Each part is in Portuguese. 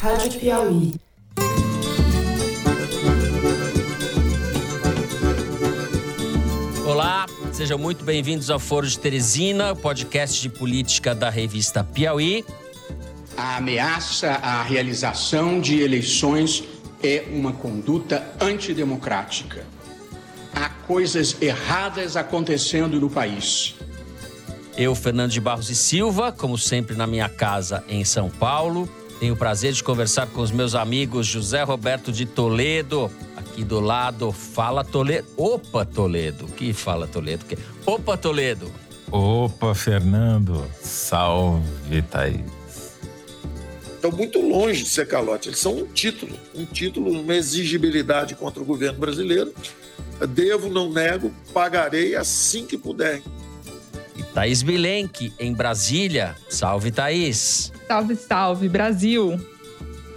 Rádio Piauí. Olá, sejam muito bem-vindos ao Foro de Teresina, podcast de política da revista Piauí. A ameaça à realização de eleições é uma conduta antidemocrática. Há coisas erradas acontecendo no país. Eu, Fernando de Barros e Silva, como sempre na minha casa em São Paulo, tenho o prazer de conversar com os meus amigos José Roberto de Toledo, aqui do lado. Fala Toledo. Opa, Toledo. Que fala Toledo? Opa, Toledo. Opa, Fernando. Salve, Thaís. Estão muito longe de ser calote. Eles são um título, um título, uma exigibilidade contra o governo brasileiro. Devo, não nego, pagarei assim que puder. Thaís Bilenque, em Brasília. Salve, Thaís. Salve, salve, Brasil.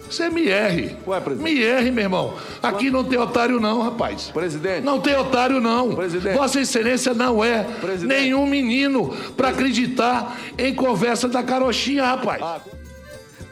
Você é MR. Ué, presidente. MR, meu irmão. Aqui não tem otário, não, rapaz. Presidente. Não tem otário, não. Presidente. Vossa Excelência não é Presidente. nenhum menino para acreditar em conversa da carochinha, rapaz. Ah,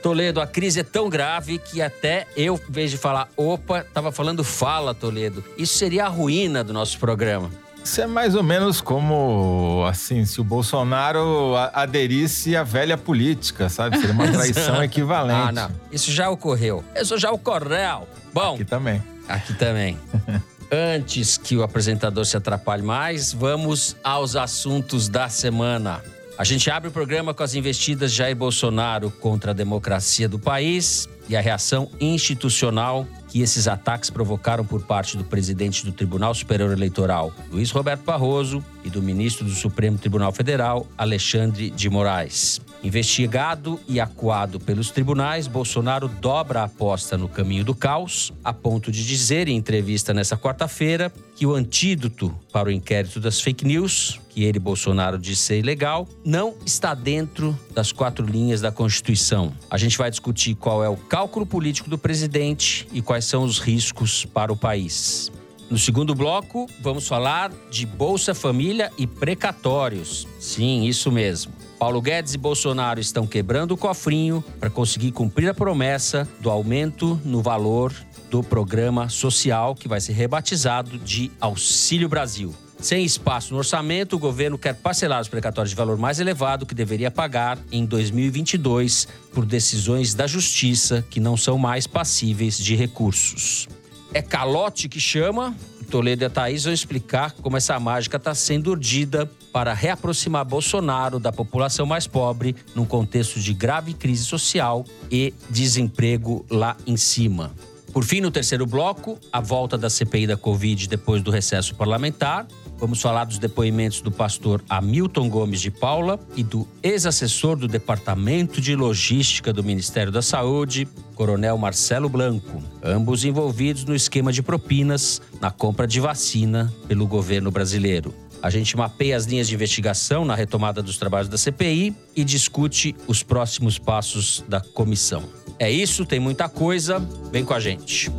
Toledo, a crise é tão grave que até eu, em vez de falar opa, tava falando fala, Toledo. Isso seria a ruína do nosso programa. Isso é mais ou menos como, assim, se o Bolsonaro aderisse à velha política, sabe? Seria uma traição equivalente. Ah, não. Isso já ocorreu. Isso já ocorreu. Bom, Aqui também. aqui também. Antes que o apresentador se atrapalhe mais, vamos aos assuntos da semana. A gente abre o programa com as investidas de Jair Bolsonaro contra a democracia do país e a reação institucional que esses ataques provocaram por parte do presidente do Tribunal Superior Eleitoral, Luiz Roberto Barroso, e do ministro do Supremo Tribunal Federal, Alexandre de Moraes. Investigado e acuado pelos tribunais, Bolsonaro dobra a aposta no caminho do caos, a ponto de dizer em entrevista nessa quarta-feira que o antídoto para o inquérito das fake news, que ele, Bolsonaro, disse ser ilegal, não está dentro das quatro linhas da Constituição. A gente vai discutir qual é o cálculo político do presidente e quais são os riscos para o país. No segundo bloco, vamos falar de Bolsa Família e precatórios. Sim, isso mesmo. Paulo Guedes e Bolsonaro estão quebrando o cofrinho para conseguir cumprir a promessa do aumento no valor do programa social que vai ser rebatizado de Auxílio Brasil. Sem espaço no orçamento, o governo quer parcelar os precatórios de valor mais elevado que deveria pagar em 2022 por decisões da justiça que não são mais passíveis de recursos. É calote que chama? Toledo e a Thaís vão explicar como essa mágica está sendo urdida para reaproximar Bolsonaro da população mais pobre num contexto de grave crise social e desemprego lá em cima. Por fim, no terceiro bloco, a volta da CPI da Covid depois do recesso parlamentar. Vamos falar dos depoimentos do pastor Hamilton Gomes de Paula e do ex-assessor do Departamento de Logística do Ministério da Saúde, Coronel Marcelo Blanco, ambos envolvidos no esquema de propinas na compra de vacina pelo governo brasileiro. A gente mapeia as linhas de investigação na retomada dos trabalhos da CPI e discute os próximos passos da comissão. É isso, tem muita coisa. Vem com a gente.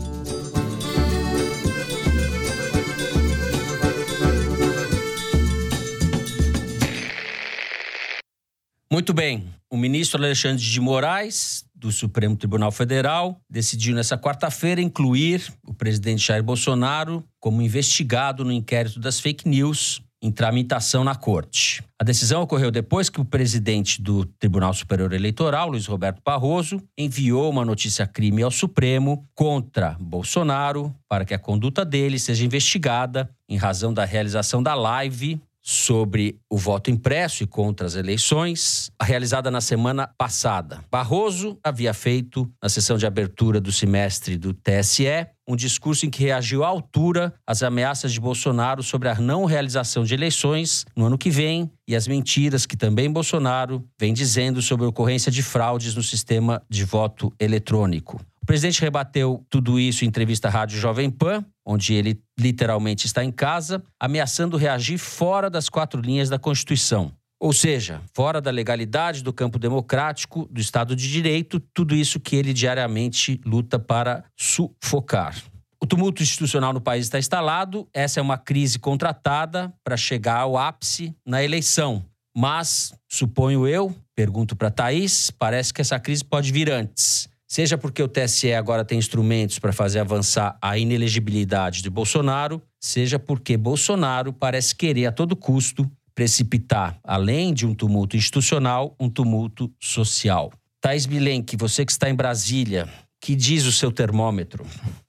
Muito bem. O ministro Alexandre de Moraes, do Supremo Tribunal Federal, decidiu nessa quarta-feira incluir o presidente Jair Bolsonaro como investigado no inquérito das fake news em tramitação na corte. A decisão ocorreu depois que o presidente do Tribunal Superior Eleitoral, Luiz Roberto Barroso, enviou uma notícia-crime ao Supremo contra Bolsonaro para que a conduta dele seja investigada em razão da realização da live sobre o voto impresso e contra as eleições, realizada na semana passada. Barroso havia feito, na sessão de abertura do semestre do TSE, um discurso em que reagiu à altura às ameaças de Bolsonaro sobre a não realização de eleições no ano que vem e as mentiras que também Bolsonaro vem dizendo sobre a ocorrência de fraudes no sistema de voto eletrônico. O presidente rebateu tudo isso em entrevista à Rádio Jovem Pan, onde ele literalmente está em casa, ameaçando reagir fora das quatro linhas da Constituição. Ou seja, fora da legalidade, do campo democrático, do Estado de Direito, tudo isso que ele diariamente luta para sufocar. O tumulto institucional no país está instalado, essa é uma crise contratada para chegar ao ápice na eleição. Mas, suponho eu, pergunto para Thaís, parece que essa crise pode vir antes. Seja porque o TSE agora tem instrumentos para fazer avançar a inelegibilidade de Bolsonaro, seja porque Bolsonaro parece querer a todo custo precipitar, além de um tumulto institucional, um tumulto social. Thais Bilenque, você que está em Brasília, que diz o seu termômetro?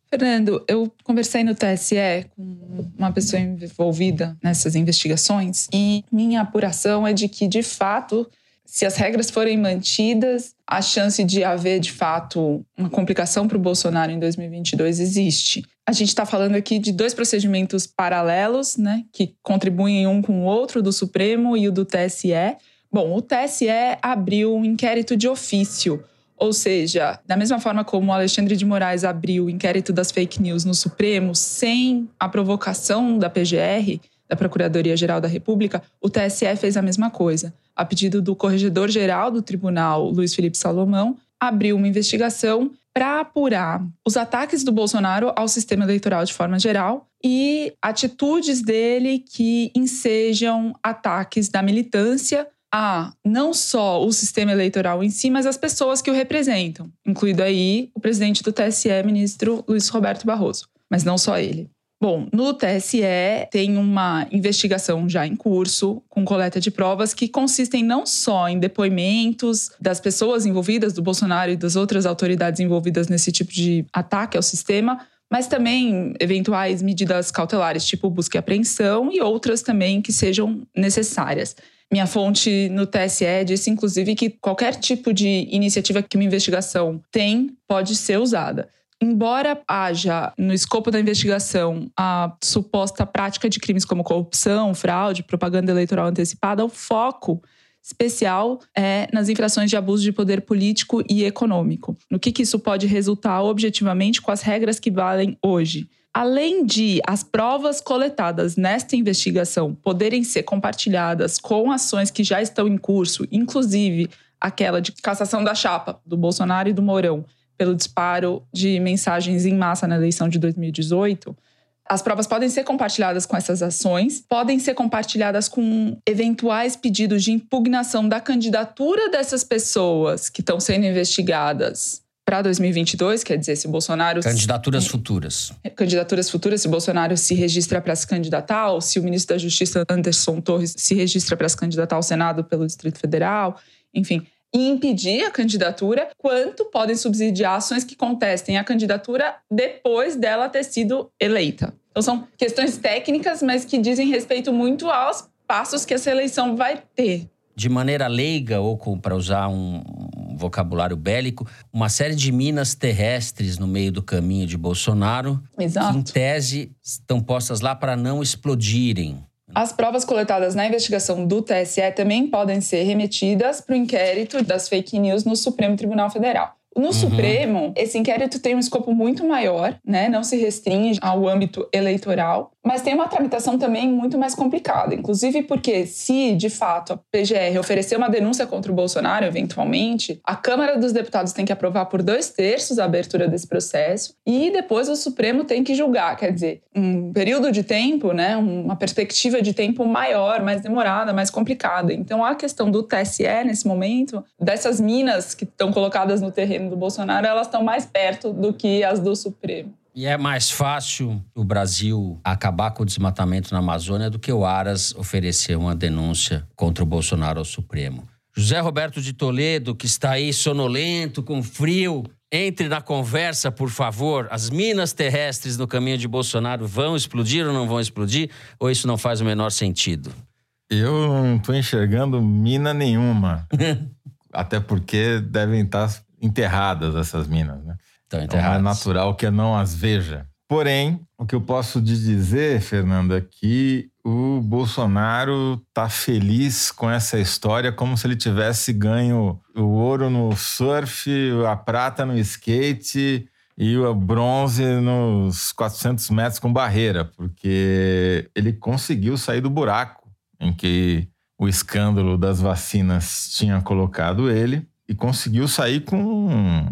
Fernando, eu conversei no TSE com uma pessoa envolvida nessas investigações e minha apuração é de que, de fato, se as regras forem mantidas, a chance de haver, de fato, uma complicação para o Bolsonaro em 2022 existe. A gente está falando aqui de dois procedimentos paralelos, né, que contribuem um com o outro, do Supremo e o do TSE. Bom, o TSE abriu um inquérito de ofício, ou seja, da mesma forma como o Alexandre de Moraes abriu o inquérito das fake news no Supremo sem a provocação da PGR, da Procuradoria-Geral da República, o TSE fez a mesma coisa. A pedido do Corregedor-Geral do Tribunal, Luiz Felipe Salomão, abriu uma investigação para apurar os ataques do Bolsonaro ao sistema eleitoral de forma geral e atitudes dele que ensejam ataques da militância a não só o sistema eleitoral em si, mas as pessoas que o representam, incluindo aí o presidente do TSE, ministro Luiz Roberto Barroso, mas não só ele. Bom, no TSE tem uma investigação já em curso, com coleta de provas, que consistem não só em depoimentos das pessoas envolvidas, do Bolsonaro e das outras autoridades envolvidas nesse tipo de ataque ao sistema, mas também eventuais medidas cautelares, tipo busca e apreensão, e outras também que sejam necessárias. Minha fonte no TSE disse, inclusive, que qualquer tipo de iniciativa que uma investigação tem pode ser usada. Embora haja no escopo da investigação a suposta prática de crimes como corrupção, fraude, propaganda eleitoral antecipada, o foco especial é nas infrações de abuso de poder político e econômico. No que, que isso pode resultar objetivamente com as regras que valem hoje. Além de as provas coletadas nesta investigação poderem ser compartilhadas com ações que já estão em curso, inclusive aquela de cassação da chapa do Bolsonaro e do Mourão, pelo disparo de mensagens em massa na eleição de 2018, as provas podem ser compartilhadas com essas ações, podem ser compartilhadas com eventuais pedidos de impugnação da candidatura dessas pessoas que estão sendo investigadas para 2022, quer dizer, se Bolsonaro. Candidaturas se... futuras. Candidaturas futuras, se Bolsonaro se registra para se candidatar, ou se o ministro da Justiça, Anderson Torres, se registra para se candidatar ao Senado pelo Distrito Federal. Enfim, e impedir a candidatura, quanto podem subsidiar ações que contestem a candidatura depois dela ter sido eleita. Então são questões técnicas, mas que dizem respeito muito aos passos que essa eleição vai ter. De maneira leiga, ou para usar um vocabulário bélico, uma série de minas terrestres no meio do caminho de Bolsonaro, Exato. que em tese estão postas lá para não explodirem. As provas coletadas na investigação do TSE também podem ser remetidas para o inquérito das fake news no Supremo Tribunal Federal. No uhum. Supremo, esse inquérito tem um escopo muito maior, né? Não se restringe ao âmbito eleitoral, mas tem uma tramitação também muito mais complicada, inclusive porque se, de fato, a PGR oferecer uma denúncia contra o Bolsonaro, eventualmente, a Câmara dos Deputados tem que aprovar por dois terços a abertura desse processo e depois o Supremo tem que julgar, quer dizer, um período de tempo, né? Uma perspectiva de tempo maior, mais demorada, mais complicada. Então, a questão do TSE nesse momento, dessas minas que estão colocadas no terreno do Bolsonaro, elas estão mais perto do que as do Supremo. E é mais fácil o Brasil acabar com o desmatamento na Amazônia do que o Aras oferecer uma denúncia contra o Bolsonaro ao Supremo. José Roberto de Toledo, que está aí sonolento, com frio, entre na conversa, por favor. As minas terrestres no caminho de Bolsonaro vão explodir ou não vão explodir? Ou isso não faz o menor sentido? Eu não estou enxergando mina nenhuma. Até porque devem estar enterradas essas minas, né? Estão enterradas. Então é natural que eu não as veja. Porém, o que eu posso te dizer, Fernando, é que o Bolsonaro tá feliz com essa história como se ele tivesse ganho o ouro no surf, a prata no skate e o bronze nos 400 metros com barreira, porque ele conseguiu sair do buraco em que o escândalo das vacinas tinha colocado ele e conseguiu sair com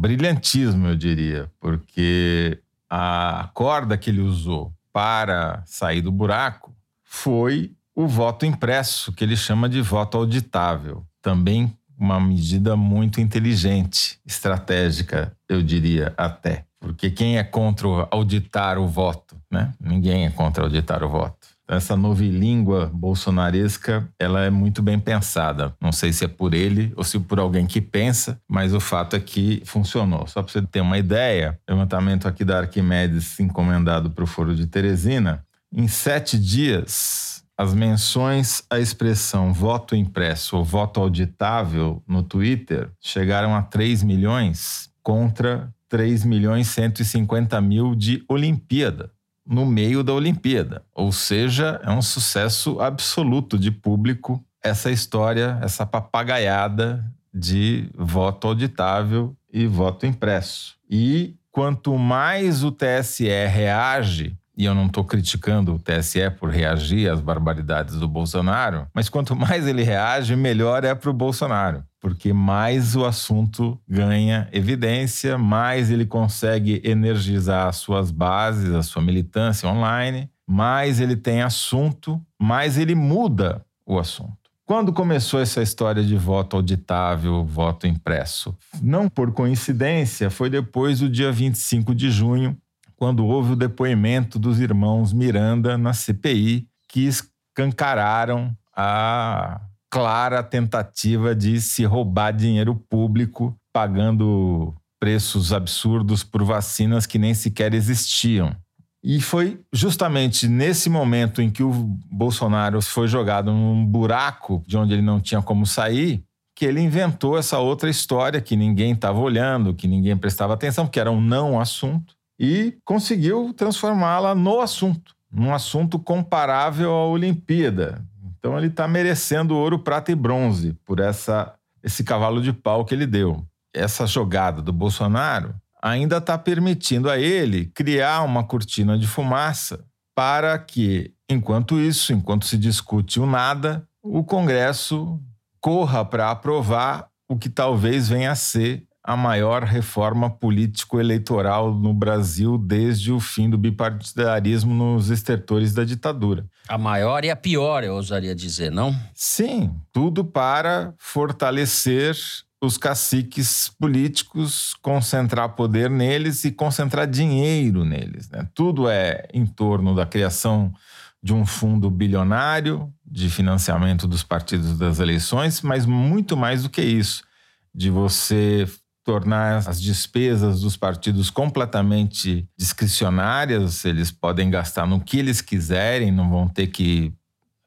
brilhantismo, eu diria, porque a corda que ele usou para sair do buraco foi o voto impresso, que ele chama de voto auditável. Também uma medida muito inteligente, estratégica, eu diria até. Porque quem é contra auditar o voto, né? Ninguém é contra auditar o voto. Essa novilíngua bolsonaresca, ela é muito bem pensada. Não sei se é por ele ou se por alguém que pensa, mas o fato é que funcionou. Só para você ter uma ideia, levantamento aqui da Arquimedes encomendado para o Foro de Teresina, em sete dias, as menções à expressão voto impresso ou voto auditável no Twitter chegaram a 3 milhões contra 3 milhões 150 mil de Olimpíada, no meio da Olimpíada. Ou seja, é um sucesso absoluto de público essa história, essa papagaiada de voto auditável e voto impresso. E quanto mais o TSE reage e eu não estou criticando o TSE por reagir às barbaridades do Bolsonaro, mas quanto mais ele reage, melhor é para o Bolsonaro, porque mais o assunto ganha evidência, mais ele consegue energizar as suas bases, a sua militância online, mais ele tem assunto, mais ele muda o assunto. Quando começou essa história de voto auditável, voto impresso? Não por coincidência, foi depois do dia 25 de junho, quando houve o depoimento dos irmãos Miranda na CPI, que escancararam a clara tentativa de se roubar dinheiro público pagando preços absurdos por vacinas que nem sequer existiam. E foi justamente nesse momento em que o Bolsonaro foi jogado num buraco de onde ele não tinha como sair, que ele inventou essa outra história que ninguém estava olhando, que ninguém prestava atenção, que era um não assunto, e conseguiu transformá-la no assunto, num assunto comparável à Olimpíada. Então ele está merecendo ouro, prata e bronze por essa, esse cavalo de pau que ele deu. Essa jogada do Bolsonaro ainda está permitindo a ele criar uma cortina de fumaça para que, enquanto isso, enquanto se discute o nada, o Congresso corra para aprovar o que talvez venha a ser a maior reforma político-eleitoral no Brasil desde o fim do bipartidarismo nos estertores da ditadura. A maior e a pior, eu ousaria dizer, não? Sim, tudo para fortalecer os caciques políticos, concentrar poder neles e concentrar dinheiro neles. Né? Tudo é em torno da criação de um fundo bilionário de financiamento dos partidos das eleições, mas muito mais do que isso, de você tornar as despesas dos partidos completamente discricionárias, eles podem gastar no que eles quiserem, não vão ter que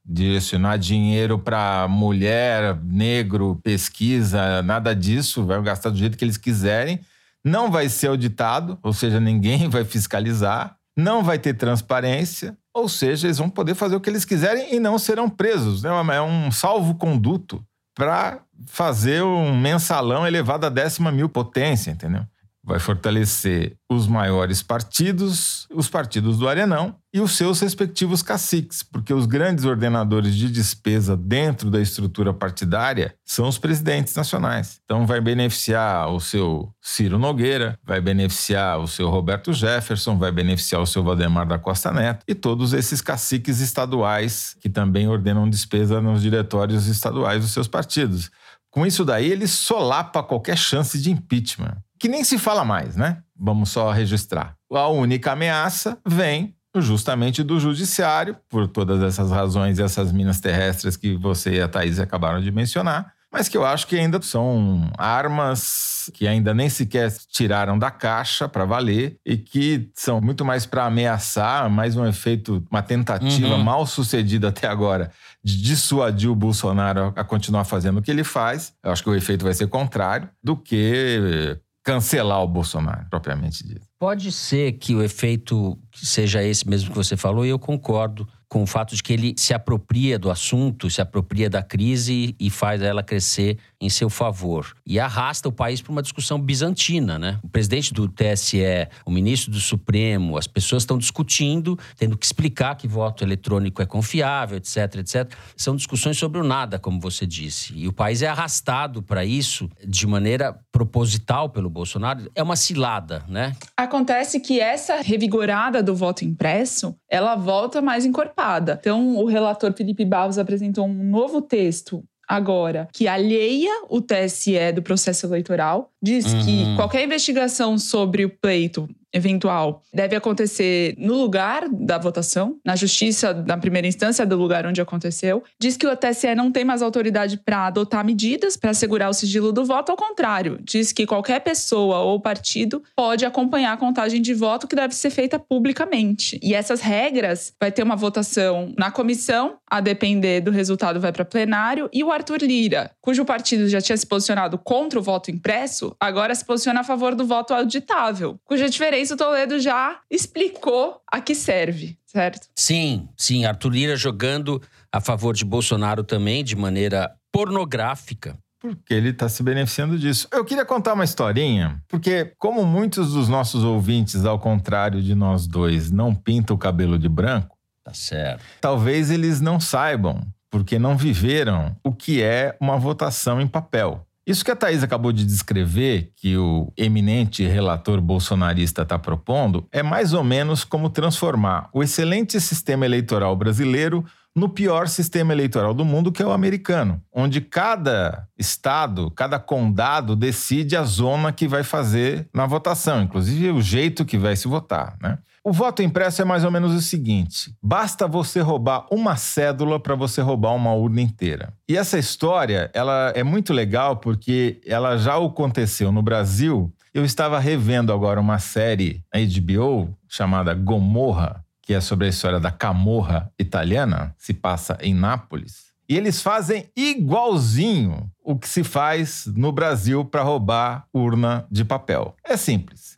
direcionar dinheiro para mulher, negro, pesquisa, nada disso, vai gastar do jeito que eles quiserem. Não vai ser auditado, ou seja, ninguém vai fiscalizar, não vai ter transparência, ou seja, eles vão poder fazer o que eles quiserem e não serão presos. Né? É um salvo-conduto para fazer um mensalão elevado a décima mil potência, entendeu? Vai fortalecer os maiores partidos, os partidos do Arenão e os seus respectivos caciques, porque os grandes ordenadores de despesa dentro da estrutura partidária são os presidentes nacionais. Então vai beneficiar o seu Ciro Nogueira, vai beneficiar o seu Roberto Jefferson, vai beneficiar o seu Valdemar da Costa Neto e todos esses caciques estaduais que também ordenam despesa nos diretórios estaduais dos seus partidos. Com isso daí, ele solapa qualquer chance de impeachment, que nem se fala mais, né? Vamos só registrar. A única ameaça vem justamente do judiciário, por todas essas razões e essas minas terrestres que você e a Thaís acabaram de mencionar, mas que eu acho que ainda são armas que ainda nem sequer tiraram da caixa para valer e que são muito mais para ameaçar, mais um efeito, uma tentativa uhum. mal sucedida até agora de dissuadir o Bolsonaro a continuar fazendo o que ele faz. Eu acho que o efeito vai ser contrário do que cancelar o Bolsonaro, propriamente dito. Pode ser que o efeito seja esse mesmo que você falou, e eu concordo com o fato de que ele se apropria do assunto, se apropria da crise e faz ela crescer em seu favor. E arrasta o país para uma discussão bizantina, né? O presidente do TSE, o ministro do Supremo, as pessoas estão discutindo, tendo que explicar que voto eletrônico é confiável, etc, etc. São discussões sobre o nada, como você disse. E o país é arrastado para isso de maneira proposital pelo Bolsonaro. É uma cilada, né? Acontece que essa revigorada do voto impresso, ela volta mais encorpada. Então, o relator Felipe Barros apresentou um novo texto agora que alheia o TSE do processo eleitoral, diz uhum. que qualquer investigação sobre o pleito eventual deve acontecer no lugar da votação, na justiça, na primeira instância do lugar onde aconteceu. Diz que o TSE não tem mais autoridade para adotar medidas para assegurar o sigilo do voto, ao contrário, diz que qualquer pessoa ou partido pode acompanhar a contagem de voto que deve ser feita publicamente. E essas regras vai ter uma votação na comissão, a depender do resultado vai para plenário, e o Arthur Lira, cujo partido já tinha se posicionado contra o voto impresso, agora se posiciona a favor do voto auditável, cuja diferença o Toledo já explicou a que serve, certo? Sim, sim. Arthur Lira jogando a favor de Bolsonaro também, de maneira pornográfica. Porque ele está se beneficiando disso. Eu queria contar uma historinha, porque, como muitos dos nossos ouvintes, ao contrário de nós dois, não pintam o cabelo de branco, tá certo. Talvez eles não saibam, porque não viveram o que é uma votação em papel. Isso que a Thaís acabou de descrever, que o eminente relator bolsonarista está propondo, é mais ou menos como transformar o excelente sistema eleitoral brasileiro no pior sistema eleitoral do mundo, que é o americano, onde cada estado, cada condado decide a zona que vai fazer na votação, inclusive o jeito que vai se votar, né? O voto impresso é mais ou menos o seguinte: basta você roubar uma cédula para você roubar uma urna inteira. E essa história, ela é muito legal porque ela já aconteceu no Brasil. Eu estava revendo agora uma série na HBO chamada Gomorra, que é sobre a história da camorra italiana, se passa em Nápoles. E eles fazem igualzinho o que se faz no Brasil para roubar urna de papel. É simples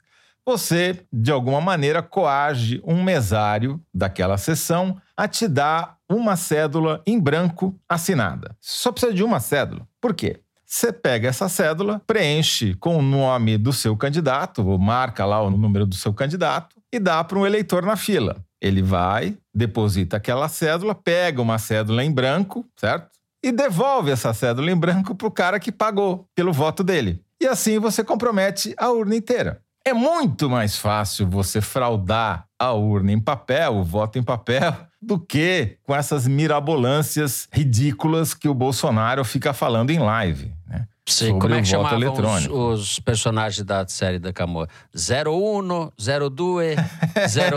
você, de alguma maneira, coage um mesário daquela sessão a te dar uma cédula em branco assinada. Só precisa de uma cédula. Por quê? Você pega essa cédula, preenche com o nome do seu candidato, ou marca lá o número do seu candidato, e dá para um eleitor na fila. Ele vai, deposita aquela cédula, pega uma cédula em branco, certo? E devolve essa cédula em branco para o cara que pagou pelo voto dele. E assim você compromete a urna inteira. É muito mais fácil você fraudar a urna em papel, o voto em papel, do que com essas mirabolâncias ridículas que o Bolsonaro fica falando em live. Né? Sim, Sobre como é que chamavam os, os, personagens da série da Camorra? 01, 02,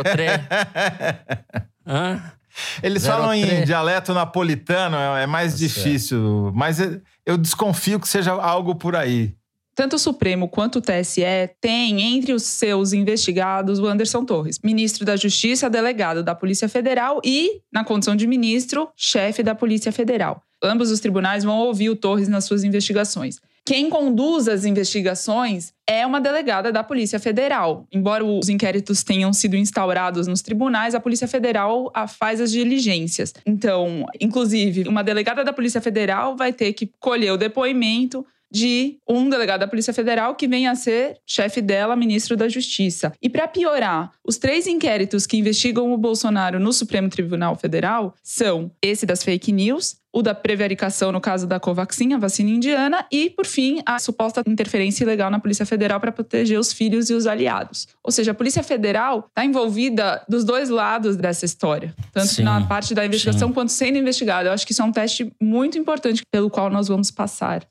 03. Hã? Eles 03. falam em dialeto napolitano, é, é mais tá difícil, mas eu desconfio que seja algo por aí tanto o Supremo quanto o TSE têm entre os seus investigados o Anderson Torres, ministro da Justiça, delegado da Polícia Federal e, na condição de ministro, chefe da Polícia Federal. Ambos os tribunais vão ouvir o Torres nas suas investigações. Quem conduz as investigações é uma delegada da Polícia Federal. Embora os inquéritos tenham sido instaurados nos tribunais, a Polícia Federal faz as diligências. Então, inclusive, uma delegada da Polícia Federal vai ter que colher o depoimento de um delegado da Polícia Federal que venha a ser chefe dela, ministro da Justiça. E para piorar, os três inquéritos que investigam o Bolsonaro no Supremo Tribunal Federal são esse das fake news, o da prevaricação no caso da Covaxin, a vacina indiana, e, por fim, a suposta interferência ilegal na Polícia Federal para proteger os filhos e os aliados. Ou seja, a Polícia Federal está envolvida dos dois lados dessa história, tanto sim, na parte da investigação sim. quanto sendo investigada. Eu acho que isso é um teste muito importante pelo qual nós vamos passar.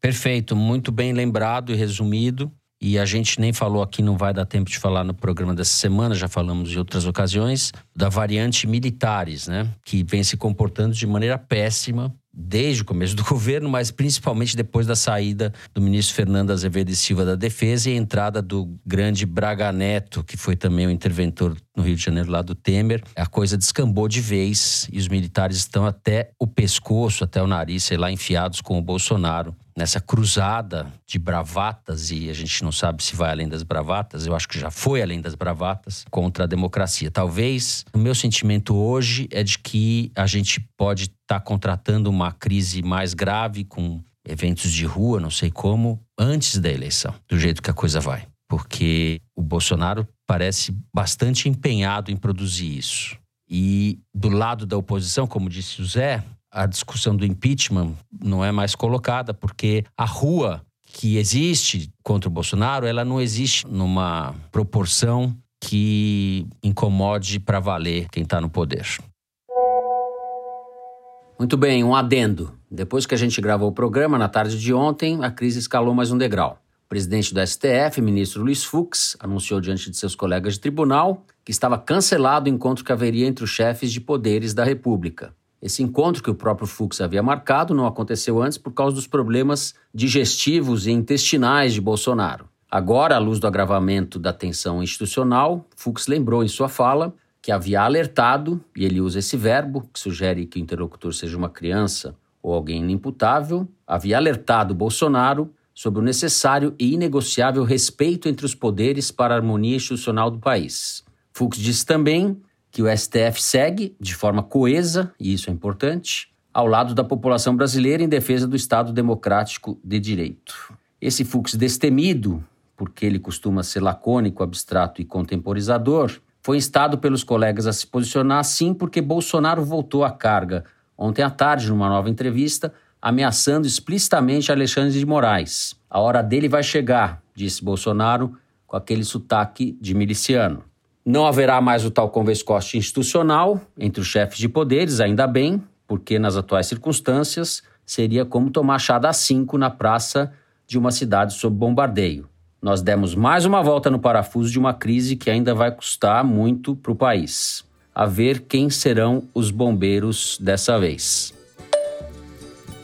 Perfeito, muito bem lembrado e resumido. E a gente nem falou aqui, não vai dar tempo de falar no programa dessa semana, já falamos em outras ocasiões, da variante militares, né? Que vem se comportando de maneira péssima desde o começo do governo, mas principalmente depois da saída do ministro Fernando Azevedo e Silva da Defesa e a entrada do grande Braga Neto, que foi também o interventor no Rio de Janeiro lá do Temer. A coisa descambou de vez e os militares estão até o pescoço, até o nariz, sei lá, enfiados com o Bolsonaro nessa cruzada de bravatas, e a gente não sabe se vai além das bravatas, eu acho que já foi além das bravatas, contra a democracia. Talvez o meu sentimento hoje é de que a gente pode estar tá contratando uma crise mais grave com eventos de rua, não sei como, antes da eleição, do jeito que a coisa vai. Porque o Bolsonaro parece bastante empenhado em produzir isso. E do lado da oposição, como disse o Zé, a discussão do impeachment não é mais colocada, porque a rua que existe contra o Bolsonaro, ela não existe numa proporção que incomode para valer quem está no poder. Muito bem, um adendo. Depois que a gente gravou o programa, na tarde de ontem, a crise escalou mais um degrau. O presidente do STF, ministro Luiz Fux, anunciou diante de seus colegas de tribunal que estava cancelado o encontro que haveria entre os chefes de poderes da República. Esse encontro que o próprio Fux havia marcado não aconteceu antes por causa dos problemas digestivos e intestinais de Bolsonaro. Agora, à luz do agravamento da tensão institucional, Fux lembrou em sua fala que havia alertado, e ele usa esse verbo, que sugere que o interlocutor seja uma criança ou alguém inimputável, havia alertado Bolsonaro sobre o necessário e inegociável respeito entre os poderes para a harmonia institucional do país. Fux disse também que o STF segue de forma coesa, e isso é importante, ao lado da população brasileira em defesa do Estado democrático de direito. Esse Fux destemido, porque ele costuma ser lacônico, abstrato e contemporizador, foi instado pelos colegas a se posicionar sim porque Bolsonaro voltou à carga ontem à tarde numa nova entrevista ameaçando explicitamente Alexandre de Moraes. A hora dele vai chegar, disse Bolsonaro com aquele sotaque de miliciano. Não haverá mais o tal convescoste institucional entre os chefes de poderes, ainda bem, porque nas atuais circunstâncias seria como tomar chá das cinco na praça de uma cidade sob bombardeio. Nós demos mais uma volta no parafuso de uma crise que ainda vai custar muito para o país. A ver quem serão os bombeiros dessa vez.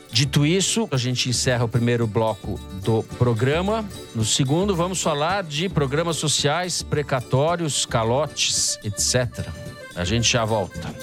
Dito isso, a gente encerra o primeiro bloco do programa. No segundo, vamos falar de programas sociais, precatórios, calotes, etc. A gente já volta.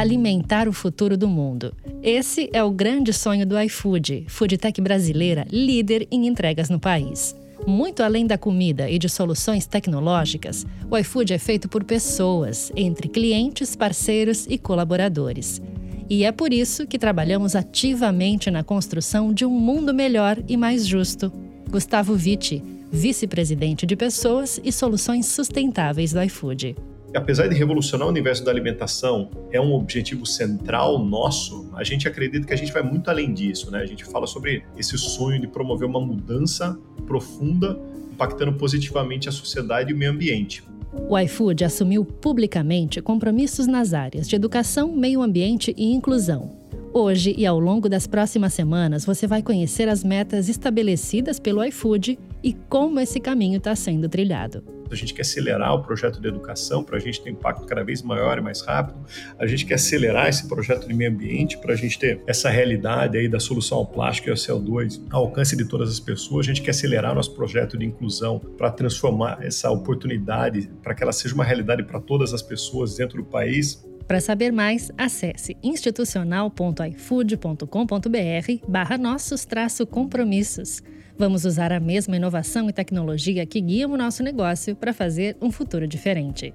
Alimentar o futuro do mundo. Esse é o grande sonho do iFood, foodtech brasileira líder em entregas no país. Muito além da comida e de soluções tecnológicas, o iFood é feito por pessoas, entre clientes, parceiros e colaboradores. E é por isso que trabalhamos ativamente na construção de um mundo melhor e mais justo. Gustavo Vitti, vice-presidente de Pessoas e Soluções Sustentáveis do iFood apesar de revolucionar o universo da alimentação, é um objetivo central nosso, a gente acredita que a gente vai muito além disso, né? A gente fala sobre esse sonho de promover uma mudança profunda, impactando positivamente a sociedade e o meio ambiente. O iFood assumiu publicamente compromissos nas áreas de educação, meio ambiente e inclusão. Hoje e ao longo das próximas semanas, você vai conhecer as metas estabelecidas pelo iFood e como esse caminho está sendo trilhado. A gente quer acelerar o projeto de educação para a gente ter um impacto cada vez maior e mais rápido. A gente quer acelerar esse projeto de meio ambiente para a gente ter essa realidade aí da solução ao plástico e ao CO2 ao alcance de todas as pessoas. A gente quer acelerar nosso projeto de inclusão para transformar essa oportunidade para que ela seja uma realidade para todas as pessoas dentro do país. Para saber mais, acesse institucional.ifood.com.br barra nossos compromissos. Vamos usar a mesma inovação e tecnologia que guiam o nosso negócio para fazer um futuro diferente.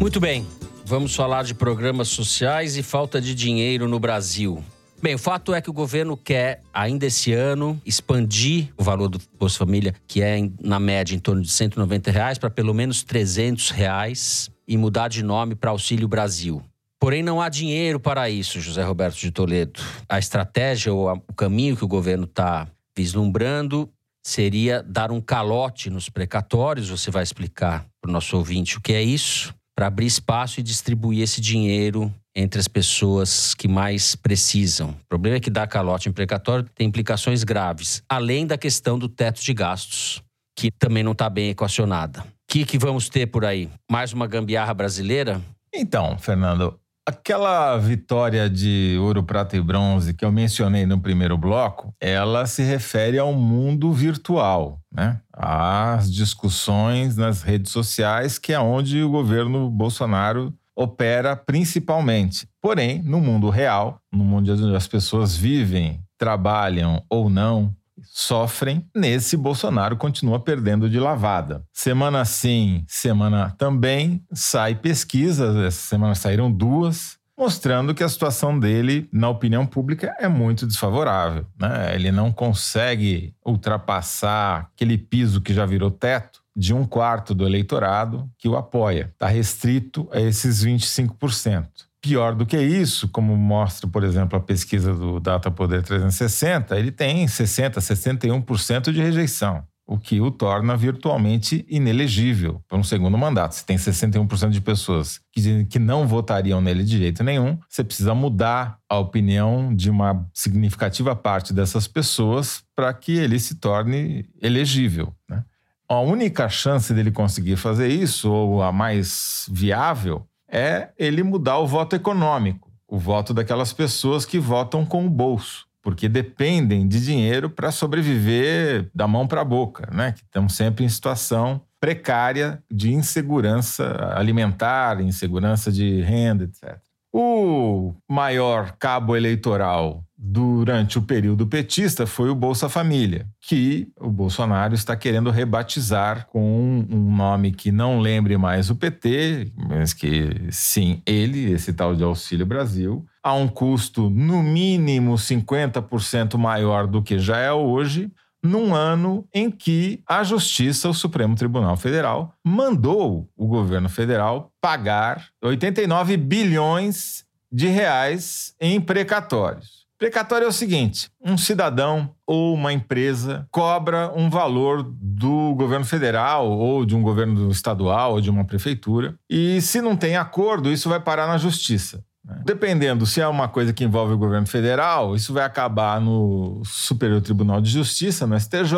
Muito bem, vamos falar de programas sociais e falta de dinheiro no Brasil. Bem, o fato é que o governo quer, ainda esse ano, expandir o valor do Bolsa Família, que é, na média, em torno de 190 reais, para pelo menos 300 reais e mudar de nome para Auxílio Brasil. Porém, não há dinheiro para isso, José Roberto de Toledo. A estratégia ou o caminho que o governo está vislumbrando seria dar um calote nos precatórios. Você vai explicar para o nosso ouvinte o que é isso, para abrir espaço e distribuir esse dinheiro entre as pessoas que mais precisam. O problema é que dar calote em precatório tem implicações graves, além da questão do teto de gastos, que também não está bem equacionada. O que, que vamos ter por aí? Mais uma gambiarra brasileira? Então, Fernando, Aquela vitória de ouro, prata e bronze que eu mencionei no primeiro bloco, ela se refere ao mundo virtual, né? Às discussões nas redes sociais, que é onde o governo Bolsonaro opera principalmente. Porém, no mundo real, no mundo onde as pessoas vivem, trabalham ou não, sofrem, nesse Bolsonaro continua perdendo de lavada. Semana sim, semana também, sai pesquisas, essa semana saíram duas, mostrando que a situação dele, na opinião pública, é muito desfavorável. Né? Ele não consegue ultrapassar aquele piso que já virou teto de um quarto do eleitorado que o apoia. Está restrito a esses 25%. Pior do que isso, como mostra, por exemplo, a pesquisa do Data Poder 360, ele tem 60, 61% de rejeição, o que o torna virtualmente inelegível para um segundo mandato. Se tem 61% de pessoas que, que não votariam nele de jeito nenhum, você precisa mudar a opinião de uma significativa parte dessas pessoas para que ele se torne elegível. Né? A única chance dele conseguir fazer isso, ou a mais viável, é ele mudar o voto econômico, o voto daquelas pessoas que votam com o bolso, porque dependem de dinheiro para sobreviver da mão para a boca, né? Que estão sempre em situação precária de insegurança alimentar, insegurança de renda, etc. O maior cabo eleitoral durante o período petista foi o Bolsa Família, que o Bolsonaro está querendo rebatizar com um nome que não lembre mais o PT, mas que sim, ele, esse tal de Auxílio Brasil, a um custo no mínimo 50% maior do que já é hoje, num ano em que a Justiça, o Supremo Tribunal Federal, mandou o governo federal pagar 89 bilhões de reais em precatórios. Precatório é o seguinte: um cidadão ou uma empresa cobra um valor do governo federal ou de um governo estadual ou de uma prefeitura, e se não tem acordo, isso vai parar na justiça. Dependendo se é uma coisa que envolve o governo federal, isso vai acabar no Superior Tribunal de Justiça, no STJ,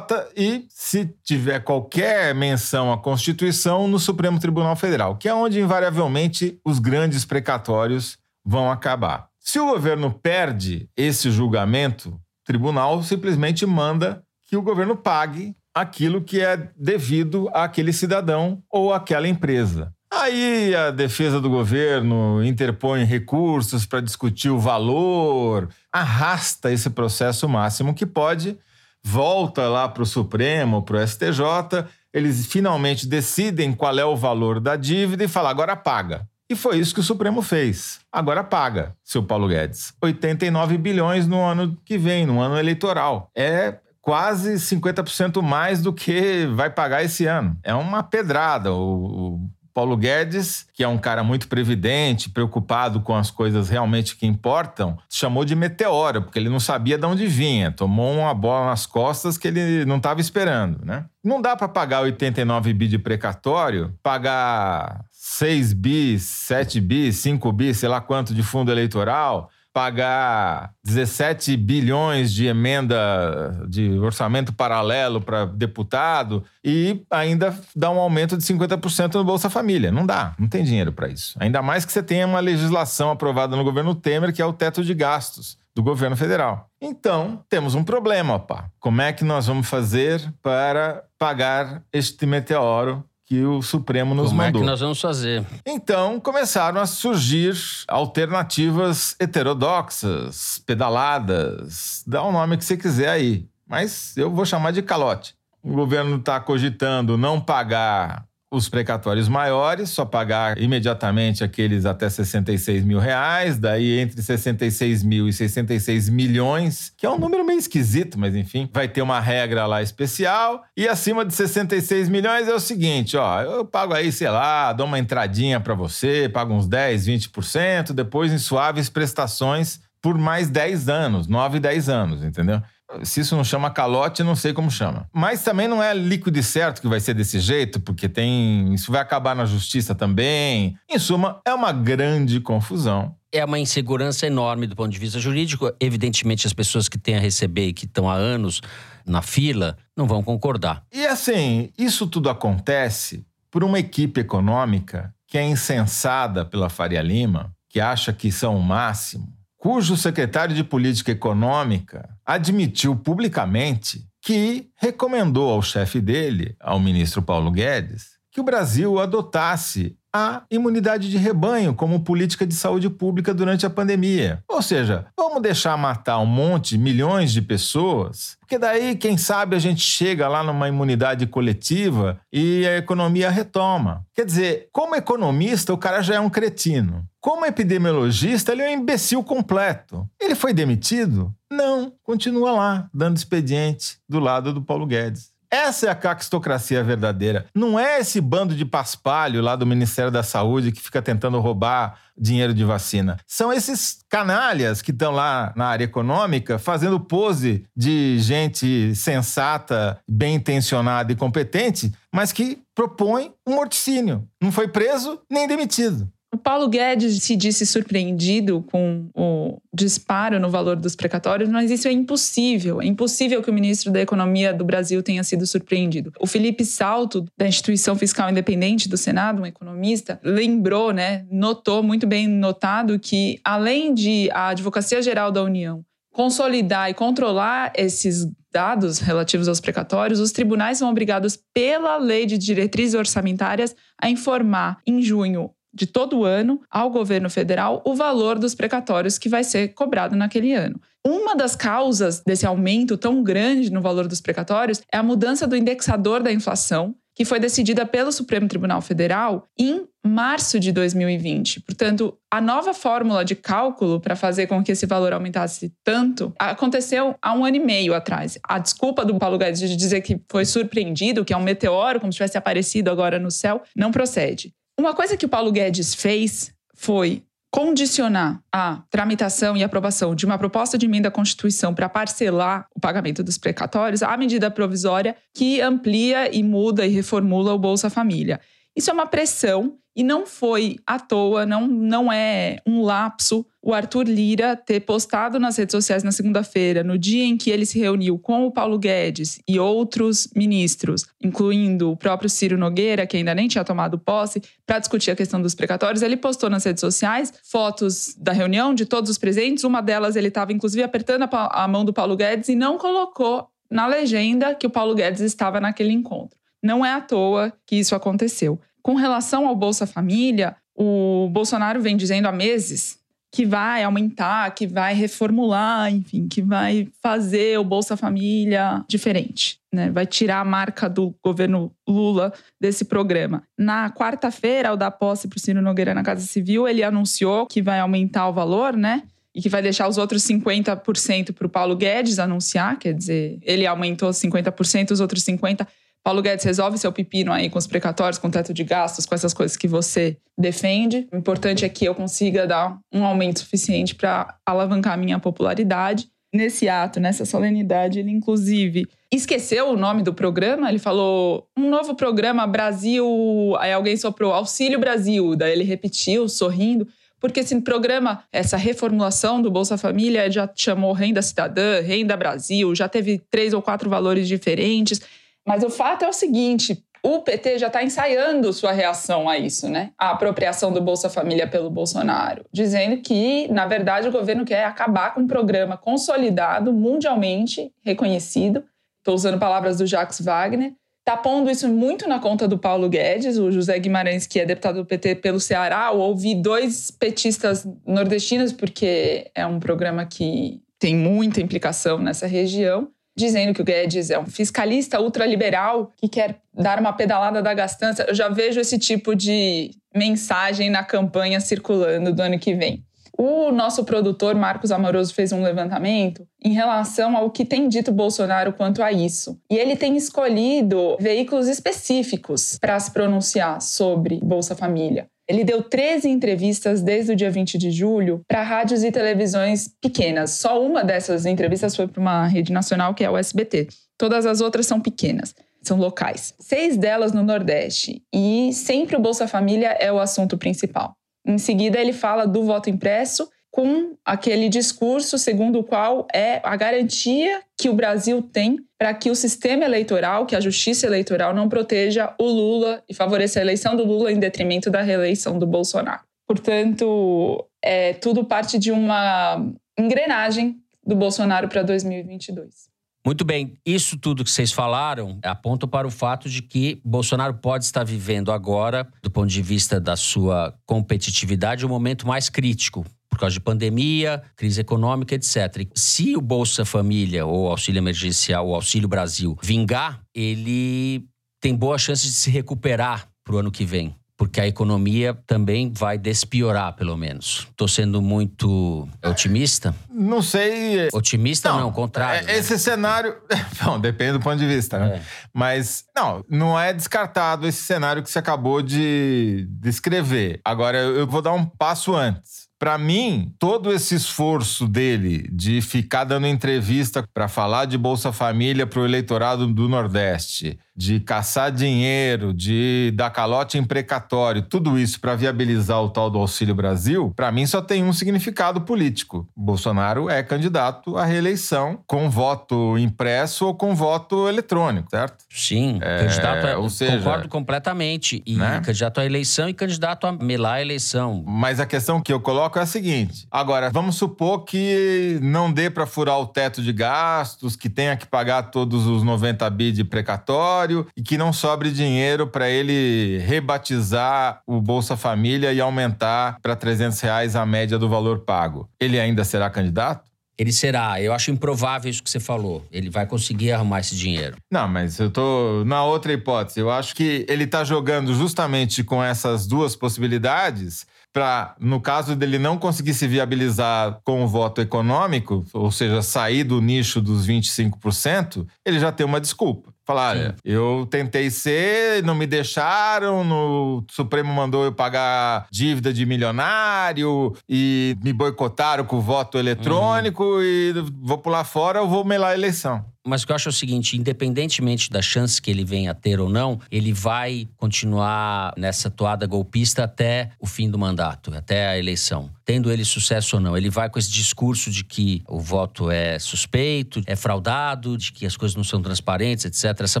e se tiver qualquer menção à Constituição, no Supremo Tribunal Federal, que é onde invariavelmente os grandes precatórios vão acabar. Se o governo perde esse julgamento, o tribunal simplesmente manda que o governo pague aquilo que é devido àquele cidadão ou àquela empresa. Aí a defesa do governo interpõe recursos para discutir o valor, arrasta esse processo máximo que pode, volta lá para o Supremo, para o STJ, eles finalmente decidem qual é o valor da dívida e fala agora paga. E foi isso que o Supremo fez. Agora paga, seu Paulo Guedes. 89 bilhões no ano que vem, no ano eleitoral. É quase 50% mais do que vai pagar esse ano. É uma pedrada. O, Paulo Guedes, que é um cara muito previdente, preocupado com as coisas realmente que importam, chamou de meteoro, porque ele não sabia de onde vinha. Tomou uma bola nas costas que ele não estava esperando, né? Não dá para pagar 89 bi de precatório, pagar 6 bi, 7 bi, 5 bi, sei lá quanto de fundo eleitoral, pagar 17 bilhões de emenda de orçamento paralelo para deputado e ainda dar um aumento de 50% no Bolsa Família. Não dá, não tem dinheiro para isso. Ainda mais que você tenha uma legislação aprovada no governo Temer, que é o teto de gastos do governo federal. Então, temos um problema, opa. Como é que nós vamos fazer para pagar este meteoro que o Supremo nos Como mandou. Como é que nós vamos fazer? Então começaram a surgir alternativas heterodoxas, pedaladas, dá o um nome que você quiser aí. Mas eu vou chamar de calote. O governo está cogitando não pagar os precatórios maiores, só pagar imediatamente aqueles até 66 mil reais, daí entre 66 mil e 66 milhões, que é um número meio esquisito, mas enfim, vai ter uma regra lá especial. E acima de 66 milhões é o seguinte, ó, eu pago aí, sei lá, dou uma entradinha para você, pago uns 10, 20%, depois em suaves prestações por mais 10 anos, 9, 10 anos, entendeu? Se isso não chama calote, não sei como chama. Mas também não é líquido certo que vai ser desse jeito, porque tem. Isso vai acabar na justiça também. Em suma, é uma grande confusão. É uma insegurança enorme do ponto de vista jurídico. Evidentemente, as pessoas que têm a receber e que estão há anos na fila não vão concordar. E assim, isso tudo acontece por uma equipe econômica que é insensada pela Faria Lima, que acha que são o máximo cujo secretário de Política Econômica admitiu publicamente que recomendou ao chefe dele, ao ministro Paulo Guedes, que o Brasil adotasse a imunidade de rebanho como política de saúde pública durante a pandemia. Ou seja, vamos deixar matar um monte, milhões de pessoas, porque daí, quem sabe, a gente chega lá numa imunidade coletiva e a economia retoma. Quer dizer, como economista, o cara já é um cretino. Como epidemiologista, ele é um imbecil completo. Ele foi demitido? Não, continua lá, dando expediente do lado do Paulo Guedes. Essa é a caquistocracia verdadeira. Não é esse bando de paspalho lá do Ministério da Saúde que fica tentando roubar dinheiro de vacina. São esses canalhas que estão lá na área econômica fazendo pose de gente sensata, bem intencionada e competente, mas que propõe um morticínio. Não foi preso nem demitido. O Paulo Guedes se disse surpreendido com o disparo no valor dos precatórios, mas isso é impossível. É impossível que o ministro da Economia do Brasil tenha sido surpreendido. O Felipe Salto, da Instituição Fiscal Independente do Senado, um economista, lembrou, né, notou, muito bem notado, que além de a Advocacia Geral da União consolidar e controlar esses dados relativos aos precatórios, os tribunais são obrigados pela lei de diretrizes orçamentárias a informar em junho de todo ano ao governo federal o valor dos precatórios que vai ser cobrado naquele ano. Uma das causas desse aumento tão grande no valor dos precatórios é a mudança do indexador da inflação, que foi decidida pelo Supremo Tribunal Federal em março de 2020. Portanto, a nova fórmula de cálculo para fazer com que esse valor aumentasse tanto aconteceu há um ano e meio atrás. A desculpa do Paulo Guedes de dizer que foi surpreendido, que é um meteoro, como se tivesse aparecido agora no céu, não procede. Uma coisa que o Paulo Guedes fez foi condicionar a tramitação e aprovação de uma proposta de emenda à Constituição para parcelar o pagamento dos precatórios à medida provisória que amplia e muda e reformula o Bolsa Família. Isso é uma pressão e não foi à toa, não, não é um lapso o Arthur Lira ter postado nas redes sociais na segunda-feira, no dia em que ele se reuniu com o Paulo Guedes e outros ministros, incluindo o próprio Ciro Nogueira, que ainda nem tinha tomado posse, para discutir a questão dos precatórios. Ele postou nas redes sociais fotos da reunião de todos os presentes. Uma delas ele estava, inclusive, apertando a mão do Paulo Guedes e não colocou na legenda que o Paulo Guedes estava naquele encontro. Não é à toa que isso aconteceu. Com relação ao Bolsa Família, o Bolsonaro vem dizendo há meses que vai aumentar, que vai reformular, enfim, que vai fazer o Bolsa Família diferente. Né? Vai tirar a marca do governo Lula desse programa. Na quarta-feira, ao dar posse para o Ciro Nogueira na Casa Civil, ele anunciou que vai aumentar o valor, né? E que vai deixar os outros 50% para o Paulo Guedes anunciar, quer dizer, ele aumentou 50%, os outros 50% Paulo Guedes resolve seu pepino aí com os precatórios, com o teto de gastos, com essas coisas que você defende. O importante é que eu consiga dar um aumento suficiente para alavancar minha popularidade. Nesse ato, nessa solenidade, ele inclusive esqueceu o nome do programa. Ele falou um novo programa Brasil. Aí alguém soprou Auxílio Brasil. Daí ele repetiu, sorrindo porque esse programa, essa reformulação do Bolsa Família já chamou Renda Cidadã, Renda Brasil, já teve três ou quatro valores diferentes. Mas o fato é o seguinte: o PT já está ensaiando sua reação a isso, né? A apropriação do Bolsa Família pelo Bolsonaro, dizendo que, na verdade, o governo quer acabar com um programa consolidado, mundialmente reconhecido. Estou usando palavras do Jacques Wagner. Está pondo isso muito na conta do Paulo Guedes, o José Guimarães, que é deputado do PT pelo Ceará. Eu ouvi dois petistas nordestinos, porque é um programa que tem muita implicação nessa região dizendo que o Guedes é um fiscalista ultraliberal que quer dar uma pedalada da gastança. Eu já vejo esse tipo de mensagem na campanha circulando do ano que vem. O nosso produtor Marcos Amoroso fez um levantamento em relação ao que tem dito Bolsonaro quanto a isso. E ele tem escolhido veículos específicos para se pronunciar sobre Bolsa Família. Ele deu 13 entrevistas desde o dia 20 de julho para rádios e televisões pequenas. Só uma dessas entrevistas foi para uma rede nacional, que é o SBT. Todas as outras são pequenas, são locais. Seis delas no Nordeste. E sempre o Bolsa Família é o assunto principal. Em seguida, ele fala do voto impresso com aquele discurso segundo o qual é a garantia que o Brasil tem para que o sistema eleitoral, que a justiça eleitoral não proteja o Lula e favoreça a eleição do Lula em detrimento da reeleição do Bolsonaro. Portanto, é tudo parte de uma engrenagem do Bolsonaro para 2022. Muito bem, isso tudo que vocês falaram aponta para o fato de que Bolsonaro pode estar vivendo agora, do ponto de vista da sua competitividade, um momento mais crítico. Por causa de pandemia, crise econômica, etc. Se o Bolsa Família, ou Auxílio Emergencial, ou Auxílio Brasil vingar, ele tem boa chance de se recuperar para o ano que vem porque a economia também vai despiorar, pelo menos. Estou sendo muito otimista? Não sei. Otimista não, não contrário. É, esse né? cenário. Bom, depende do ponto de vista, né? É. Mas, não, não é descartado esse cenário que você acabou de descrever. Agora, eu vou dar um passo antes. Para mim, todo esse esforço dele de ficar dando entrevista para falar de Bolsa Família para o eleitorado do Nordeste, de caçar dinheiro, de dar calote em precatório, tudo isso para viabilizar o tal do Auxílio Brasil, para mim só tem um significado político. Bolsonaro é candidato à reeleição com voto impresso ou com voto eletrônico, certo? Sim, é, candidato a, ou seja, concordo completamente. E né? candidato à eleição e candidato a melar a eleição. Mas a questão que eu coloco é a seguinte: agora, vamos supor que não dê para furar o teto de gastos, que tenha que pagar todos os 90 bi de precatório e que não sobre dinheiro para ele rebatizar o Bolsa Família e aumentar para 300 reais a média do valor pago. Ele ainda será candidato? Ele será. Eu acho improvável isso que você falou. Ele vai conseguir arrumar esse dinheiro. Não, mas eu tô na outra hipótese. Eu acho que ele tá jogando justamente com essas duas possibilidades para, no caso dele não conseguir se viabilizar com o voto econômico, ou seja, sair do nicho dos 25%, ele já tem uma desculpa. Falar, olha, eu tentei ser, não me deixaram, no Supremo mandou eu pagar dívida de milionário e me boicotaram com o voto eletrônico uhum. e vou pular fora, eu vou melar a eleição. Mas eu acho é o seguinte: independentemente da chance que ele venha a ter ou não, ele vai continuar nessa toada golpista até o fim do mandato, até a eleição. Tendo ele sucesso ou não, ele vai com esse discurso de que o voto é suspeito, é fraudado, de que as coisas não são transparentes, etc. Essa